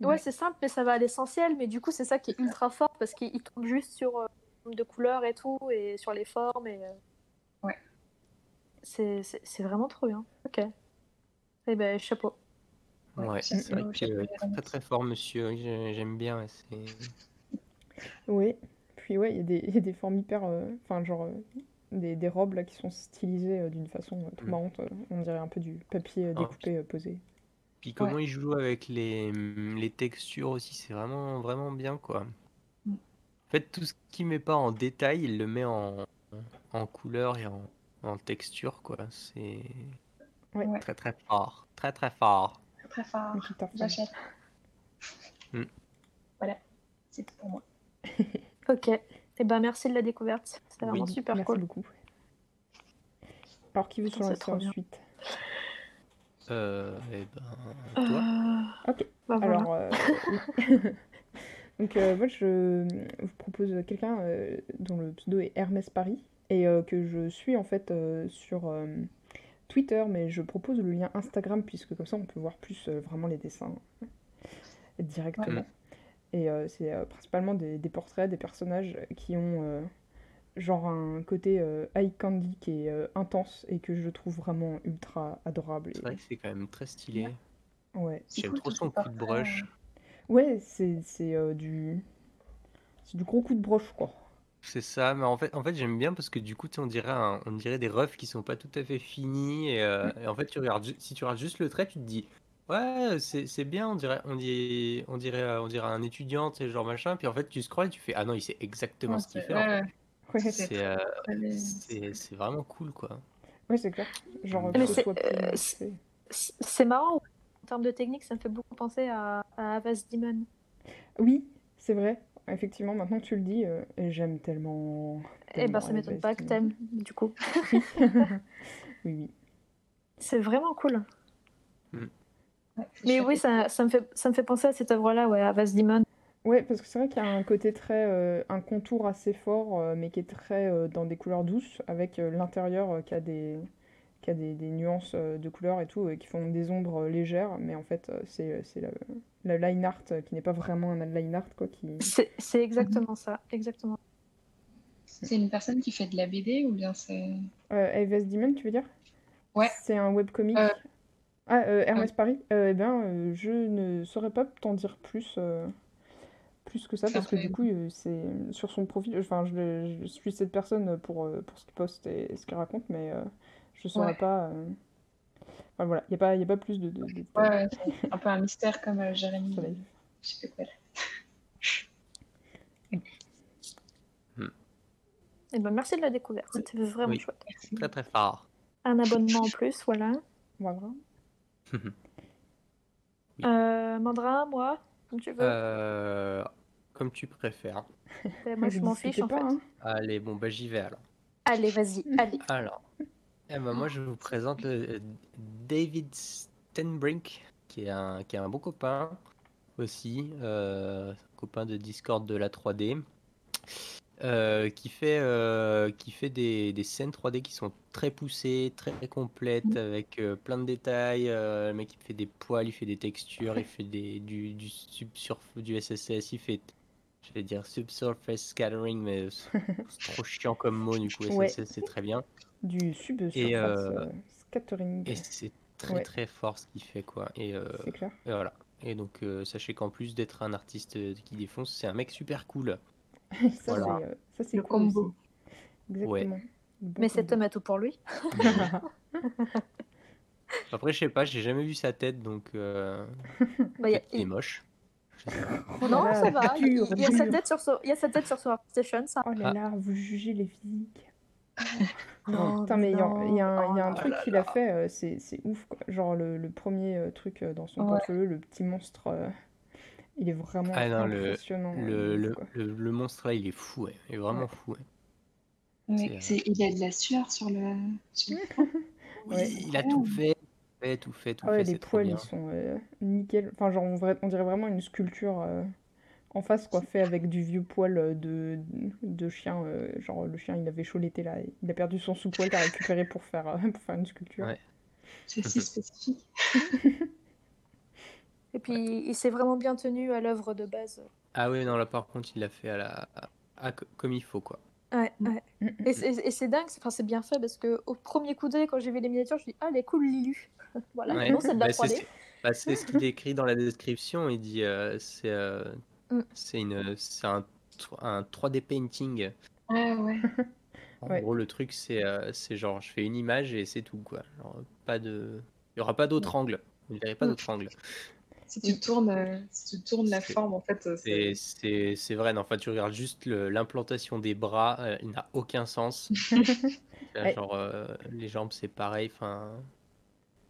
ouais, c'est simple, mais ça va à l'essentiel. Mais du coup, c'est ça qui est ultra fort parce qu'il tombe juste sur euh, de couleurs et tout, et sur les formes. Et, euh, c'est vraiment trop bien. Ok. Eh ben, chapeau. Ouais, c'est vrai que très très fort, monsieur. J'aime bien. Oui. Puis ouais, il y, a des formes hyper. Euh, enfin, genre. Euh, des, des, robes là qui sont stylisées euh, d'une façon tout mm. marrante. on dirait un peu du papier ah, découpé posé. Puis comment il joue avec les, les textures aussi, c'est vraiment vraiment bien quoi. Mm. En fait, tout ce qu'il met pas en détail, il le met en, en couleur et en, en texture, quoi. C'est très très fort. Très très fort. très fort. J'achète. Mm. Voilà, c'est tout pour moi. ok. Eh ben, merci de la découverte. C'est vraiment super merci cool. beaucoup. Alors, qui veut se lancer ensuite euh, eh ben, toi. Euh, ok. Bah, Alors, euh, donc euh, moi je vous propose quelqu'un dont le pseudo est Hermès Paris et que je suis en fait sur Twitter, mais je propose le lien Instagram puisque comme ça on peut voir plus vraiment les dessins directement. Et c'est principalement des, des, portraits, des personnages qui ont genre un côté euh, eye candy qui est euh, intense et que je trouve vraiment ultra adorable. C'est vrai que c'est quand même très stylé. Ouais. J'aime trop son coup de brush. Ouais, c'est euh, du... du gros coup de broche, quoi. C'est ça, mais en fait, en fait j'aime bien parce que du coup, on dirait, on dirait des refs qui sont pas tout à fait finis. Et, mm. en fait, tu regardes, si tu regardes juste le trait, tu te dis, ouais, c'est bien, on dirait, on dirait, on dirait, on dirait un étudiant, et genre machin. Puis en fait, tu scrolles et tu fais, ah non, il sait exactement ce qu'il fait. Euh, c'est vraiment cool, quoi. Oui, c'est clair. Genre, euh, c'est marrant. En termes de technique, ça me fait beaucoup penser à, à Avast Demon. Oui, c'est vrai. Effectivement, maintenant que tu le dis, euh, j'aime tellement. Eh ben, ça m'étonne pas que t'aimes, du coup. oui, oui. C'est vraiment cool. Mais oui, ça, ça, me fait, ça me fait penser à cette œuvre-là, ouais, Avast Demon. Ouais, parce que c'est vrai qu'il y a un côté très, euh, un contour assez fort, euh, mais qui est très euh, dans des couleurs douces, avec l'intérieur qui a des, qui a des, des nuances de couleurs et tout, et qui font des ombres légères, mais en fait c'est c'est la, line art qui n'est pas vraiment un line art quoi, qui. C'est exactement ça, exactement. C'est une personne qui fait de la BD ou bien c'est. Euh, Aves Demon, tu veux dire? Ouais. C'est un webcomic? Ah, Hermès Paris. eh bien, je ne saurais pas t'en dire plus plus que ça parce que du coup euh, c'est sur son profil enfin je, je, suis cette personne pour, euh, pour ce qu'il poste et ce qu'il raconte mais euh, je ne saurais pas enfin, voilà il n'y a, pas, y a pas plus de, de, ouais, un peu un mystère comme Jérémy je sais pas quoi hmm. eh ben, merci de la découverte, c'était vraiment chouette. Très très fort. Un abonnement en plus, voilà. Voilà. euh, Mandra, moi comme tu veux. Euh, comme tu préfères. Ben, moi, je m'en fiche en fait. Hein. Allez, bon, bah j'y vais alors. Allez, vas-y, allez. Alors, eh ben, moi, je vous présente le David Stenbrink, qui est un, qui est un bon copain aussi, euh, copain de Discord de la 3D. Euh, qui fait, euh, qui fait des, des, scènes 3D qui sont très poussées, très complètes, mmh. avec euh, plein de détails. le mec il fait des poils, il fait des textures, il fait des, du, du, du SSS, il fait, je vais dire subsurface scattering, mais c'est trop chiant comme mot du coup, SSS c'est très bien. Du subsurface scattering. Et c'est très très fort ce qu'il fait quoi. Et, clair. et voilà. Et donc sachez qu'en plus d'être un artiste qui défonce, c'est un mec super cool. ça, voilà. c'est, le combo. Exactement. Mais cet homme a tout pour lui. Après, je sais pas, j'ai jamais vu sa tête, donc euh... bah, il est moche. non, ça va. Il y, a sa tête sur son, il y a sa tête sur son station. Ça. Oh là là, vous jugez les physiques. non, Putain, mais il y, a, y un, y a un truc qu'il a fait, euh, c'est, c'est ouf. Quoi. Genre le, le premier euh, truc euh, dans son ouais. portfolio, le petit monstre il est vraiment ah impressionnant. Le, le, le, monstre là, il est fou, ouais. il est vraiment fou. Ouais. Mais euh... il a de la sueur sur le. oui, il a tout fait, fait, tout fait, tout ah fait. Les poils, ils sont euh, nickel. Enfin, genre, on, on, dirait vraiment une sculpture euh, en face, quoi, fait avec du vieux poil euh, de, de chien. Euh, genre, le chien, il avait chaud l'été là. Il a perdu son sous-poil qu'il a récupéré pour faire, pour faire une sculpture. Ouais. C'est si spécifique. Et puis, il s'est vraiment bien tenu à l'œuvre de base. Ah oui, non, là par contre, il l'a fait à la... À... comme il faut, quoi. Ouais, ouais. Mm, mm, et c'est dingue, enfin, c'est bien fait parce que au premier coup d'œil, quand j'ai vu les miniatures, je me dis Ah, elle est cool, Lilu. voilà, ouais. non, c'est de la 3D. Bah, c'est ce qu'il écrit dans la description. Il dit euh, c'est euh, mm. une un, un 3D painting. Ah ouais. En ouais. gros, le truc, c'est euh, genre, je fais une image et c'est tout, quoi. Genre, pas de... Il n'y aura pas d'autre angle. Vous ne verrez pas d'autre angle. Si tu tournes, euh, si tu tournes la forme, en fait. Euh, c'est vrai, non, enfin, tu regardes juste l'implantation des bras, euh, il n'a aucun sens. genre, euh, les jambes, c'est pareil. Enfin.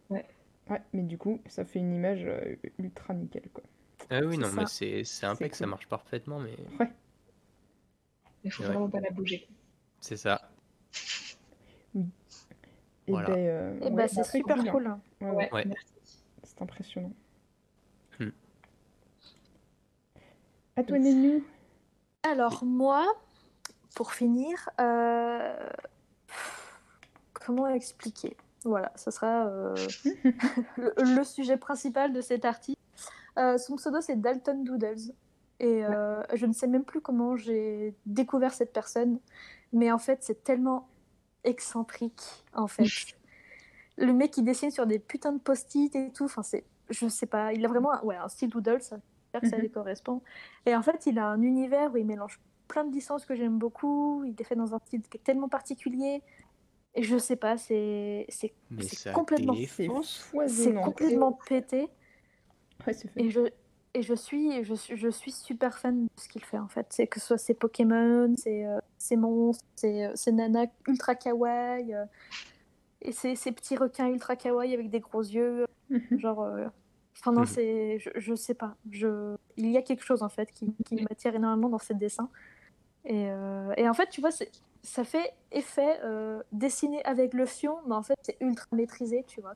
Ouais. Ouais, mais du coup, ça fait une image euh, ultra nickel, quoi. Ah oui, non, mais c'est c'est un que ça marche parfaitement, mais Ouais. Il faut vraiment pas la bouger. c'est ça. Et Voilà. ben, euh, Et bah, ouais, c'est super cool. hein. Ouais, Ouais, Ouais. merci. c'est impressionnant. Hmm. À toi, Nénu. Alors, moi, pour finir, euh, comment expliquer? Voilà, ce sera euh, le, le sujet principal de cet article. Euh, son pseudo, c'est Dalton Doodles. Et je ne sais même plus comment j'ai découvert cette personne, mais en fait, c'est tellement excentrique, en fait. le mec, qui dessine sur des putains de post-it et tout, enfin, c'est, je sais pas, il a vraiment un, ouais, un style doodle, ça, j'espère que ça Mhm. lui correspond. Et en fait, il a un univers où il mélange plein de licences que j'aime beaucoup, il est fait dans un style qui est tellement particulier, et je sais pas, c'est, c'est, complètement, C'est complètement pété. Ouais. Et je, et je suis, je suis, je suis super fan de ce qu'il fait en fait. C'est que ce soit ses Pokémon, ses, euh, ses monstres, ses, euh, ses nanas ultra kawaii, euh, et ses, ses petits requins ultra kawaii avec des gros yeux. Mhm. Genre, euh, enfin non, Mhm. c'est, je, je sais pas. Je, il y a quelque chose en fait qui, qui m'attire énormément dans ses dessins. Et, euh, et en fait, tu vois, c'est, ça fait effet euh, dessiné avec le fion, mais en fait, c'est ultra maîtrisé, tu vois.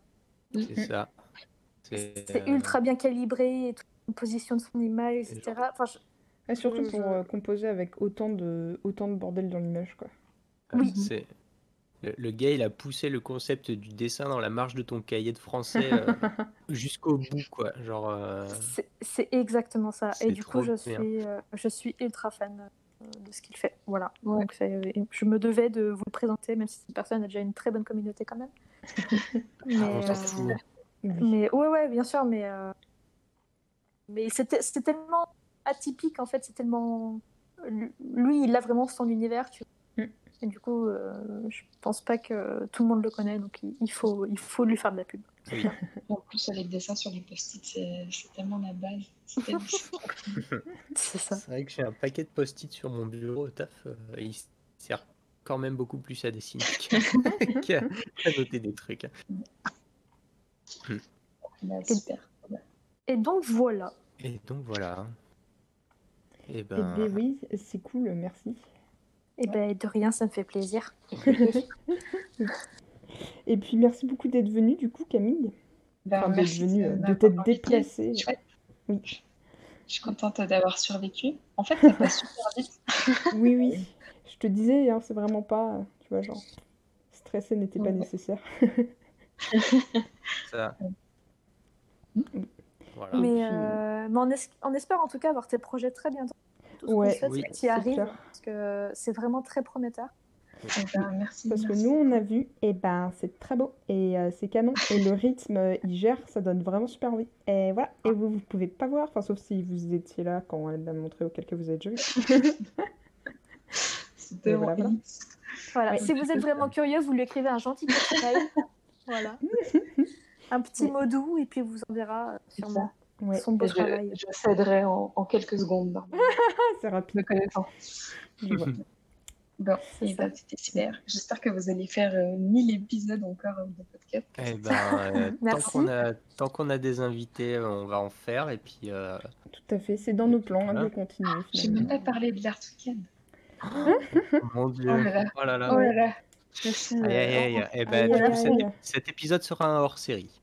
C'est ça. C'est C'est euh, ultra bien calibré, et toute la position de son image, etc. Enfin, je- Et surtout pour euh, composer avec autant de, autant de bordel dans l'image, quoi. Oui. c'est- Le, le gars, il a poussé le concept du dessin dans la marge de ton cahier de français euh, jusqu'au bout, quoi. Genre, euh, C'est- exactement ça. Et du coup, je suis, euh, je suis ultra fan de ce qu'il fait. Voilà. Donc, je me devais de vous le présenter, même si cette personne a déjà une très bonne communauté quand même. mais, euh. Oui. mais ouais, ouais, bien sûr, mais euh, mais c'était c'était tellement atypique en fait. C'est tellement lui, il a vraiment son univers. Tu... Et du coup, euh, je pense pas que tout le monde le connaît, donc il- faut, il faut lui faire de la pub. Oui. En plus, les dessins sur les post-it, c'est tellement la base. C'est ça. C'est vrai que j'ai un paquet de post-it sur mon bureau au taf. euh, il sert quand même beaucoup plus à dessiner qu'à noter des trucs. Bah, super. Et donc voilà. Et donc voilà. Et Eh ben, ben oui, c'est cool, merci. Et ben de rien, ça me fait plaisir. Et puis merci beaucoup d'être venu, du coup, Camille. Bah, Enfin, d'être venue, de t'être déplacée. C'est chouette. Oui. Je suis contente d'avoir survécu. En fait, ça passe super vite. Oui, oui. Je te disais, hein, c'est vraiment pas, tu vois, genre, stresser n'était pas Ouais. nécessaire. ça. Voilà. Mais, puis- euh, mais on, es- on espère en tout cas avoir tes projets très bientôt. Tout ce qu'on Ouais, souhaite, oui, c'est que clair. parce que vraiment très prometteur. Eh ben, merci. Parce que nous, on a vu, et ben, c'est très beau, et euh, c'est canon, et le rythme, euh, il gère, ça donne vraiment super envie. Et voilà, et vous, vous pouvez pas voir, enfin, sauf si vous étiez là quand elle l'a montré, auquel cas vous déjà vu. C'était Et voilà, vraiment voilà. Voilà. Ouais. Si vous êtes vraiment curieux, vous lui écrivez un gentil petit mail. voilà. Un petit mot doux, et puis il vous enverra euh, sûrement Ouais, son beau Je, travail. je céderai en, en quelques secondes, c'est rapide, me connaissant. Bon, C'est ben, c'était super. J'espère que vous allez faire euh, 1000 épisodes encore euh, de podcast. Eh ben, euh, tant qu'on a, tant qu'on a des invités, euh, on va en faire. Et puis, euh, Tout à fait, c'est dans nos plans hein, de continuer, J'ai même pas parlé de l'art weekend. mon Dieu. Oh là là. Oh là là. Oh là là. Je suis. Aïe, aïe, euh, aïe. Eh Aïe, ben, du aïe, coup, cet, épisode sera un hors-série.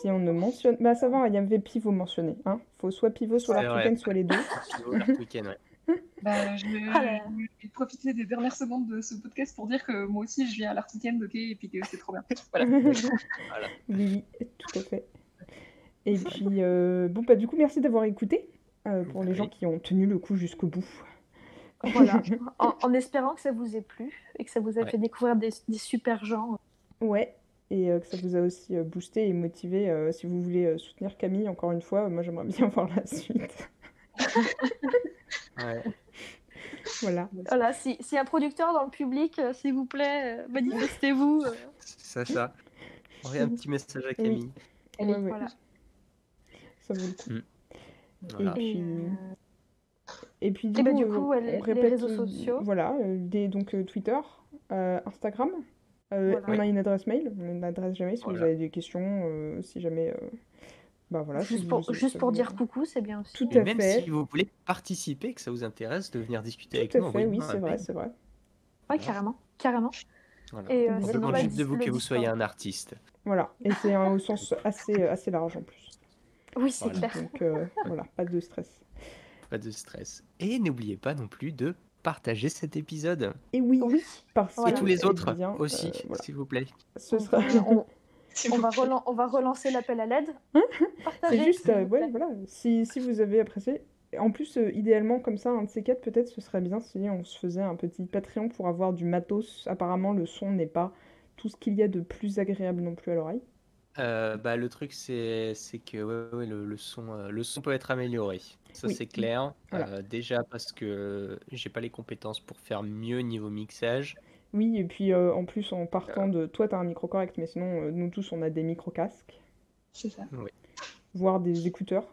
Si on ne mentionne... Bah ça va, il y avait pivot mentionné, hein. Faut soit pivot, soit weekend, soit les deux. Pivot, ouais. Bah, je Ah je vais profiter des dernières secondes de ce podcast pour dire que moi aussi je viens à l'art weekend, ok, et puis que c'est trop bien. Voilà. Oui, oui, tout à fait. Et puis, euh, bon, bah, du coup, merci d'avoir écouté euh, pour les Oui. gens qui ont tenu le coup jusqu'au bout. Voilà. en, en espérant que ça vous ait plu et que ça vous Ouais. fait découvrir des, des super gens. Ouais, et euh, que ça vous a aussi euh, boosté et motivé. euh, si vous voulez euh, soutenir Camille, encore une fois, euh, moi j'aimerais bien voir la suite. Ouais. Voilà. Voilà, si, si un producteur dans le public, euh, s'il vous plaît, euh, manifestez-vous. euh, C'est ça, ça. Envoyez un petit message à Camille. Allez, Ouais, ouais, voilà. Ça vaut le coup. Voilà. Et Et, puis, euh, et puis du Et bah, coup, du euh, coup, ouais, les- on les répète, réseaux euh, sociaux. Voilà, euh, des, donc euh, Twitter, euh, Instagram, On a une adresse mail, une adresse jamais si vous avez des questions, si jamais. Bah voilà, juste pour, juste pour dire coucou, c'est bien aussi. Tout à même fait. si vous voulez participer, que ça vous intéresse de venir discuter avec nous. Tout à fait, oui, c'est vrai, c'est vrai. Ouais, carrément, carrément. Et, on demande juste de vous que vous soyez un artiste. Voilà, et c'est au sens assez, assez large en plus. Oui, c'est clair. Donc euh, voilà, pas de stress. Pas de stress. Et n'oubliez pas non plus de partager cet épisode. Et oui, oui. Parce et tous les autres aussi, euh, s'il vous plaît. Ce sera... on, va on, va relancer l'appel à l'aide. c'est juste, euh, ouais, voilà. Si, si, vous avez apprécié. En plus, idéalement, comme ça, un de ces quatre, peut-être, ce serait bien si on se faisait un petit Patreon pour avoir du matos. Apparemment, le son n'est pas tout ce qu'il y a de plus agréable non plus à l'oreille. Euh, bah, le truc, c'est que ouais, le, le, son, euh, le son peut être amélioré. Ça, c'est clair. Euh, déjà parce que j'ai pas les compétences pour faire mieux niveau mixage. Oui, et puis en plus, en partant de. Toi, tu as un micro correct, mais sinon, nous tous, on a des micro-casques. C'est ça. Oui. Voire des écouteurs.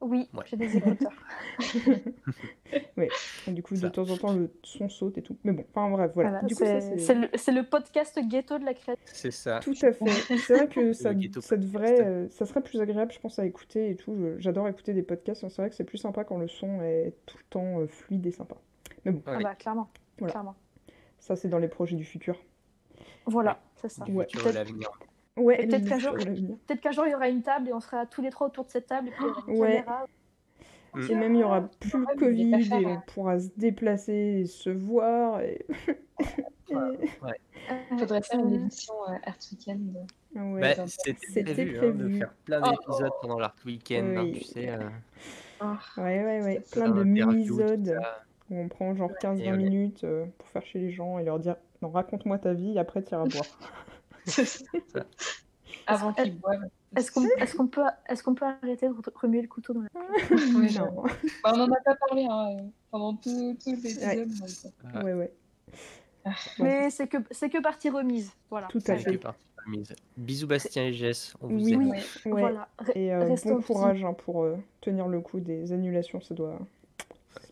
Oui, j'ai des écouteurs. oui, du coup, de temps en temps, le son saute et tout. Mais bon, enfin bref, voilà. c'est le, podcast ghetto de la création. C'est ça. Tout à fait. C'est vrai que ça, ça devrait, euh, ça serait plus agréable, je pense, à écouter et tout. J'adore écouter des podcasts. C'est vrai que c'est plus sympa quand le son est tout le temps euh, fluide et sympa. Mais bon. Ah bah, clairement. clairement. Ça, c'est dans les projets du futur. Voilà, c'est ça. Ouais. l'avenir. Ouais, peut-être qu'un jour, il y aura une table et on sera tous les trois autour de cette table et puis il y aura une caméra. Et même il y aura plus le Covid et on pourra se déplacer et se voir. Et... ouais. Il faudrait faire une édition euh, Art Weekend. Ouais, bah, C'était prévu, Hein, de faire plein d'épisodes oh. pendant l'Art Weekend, hein, tu sais. Euh... Oh. Ouais, ouais, ouais. Plein de mini-zodes où on prend genre 15-20 minutes euh, pour faire chez les gens et leur dire non, raconte-moi ta vie et après tu iras boire. Avant qu'ils boivent. Est-ce qu'on est peut, est qu'on peut arrêter de remuer le couteau dans la oui, bah, On n'en a pas parlé hein, pendant tout, tout l'épisode. Ouais. ouais, ouais. Ah. Mais c'est que, que partie remise. Voilà. Tout à fait. remise. Bisous Bastien et Jess, on vous oui, aime. Ouais. Voilà. Et euh, bon courage hein, pour euh, tenir le coup des annulations. Ça doit...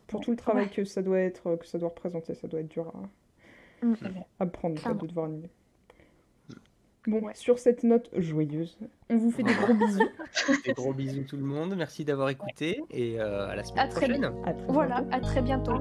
Pour tout le travail que ça doit être, que ça doit représenter, ça doit être dur à, mm. à prendre de devoir annuler. Bon, sur cette note joyeuse, on vous fait des gros bisous. des gros bisous tout le monde. Merci d'avoir écouté et euh, à la semaine prochaine. voilà, à très bientôt.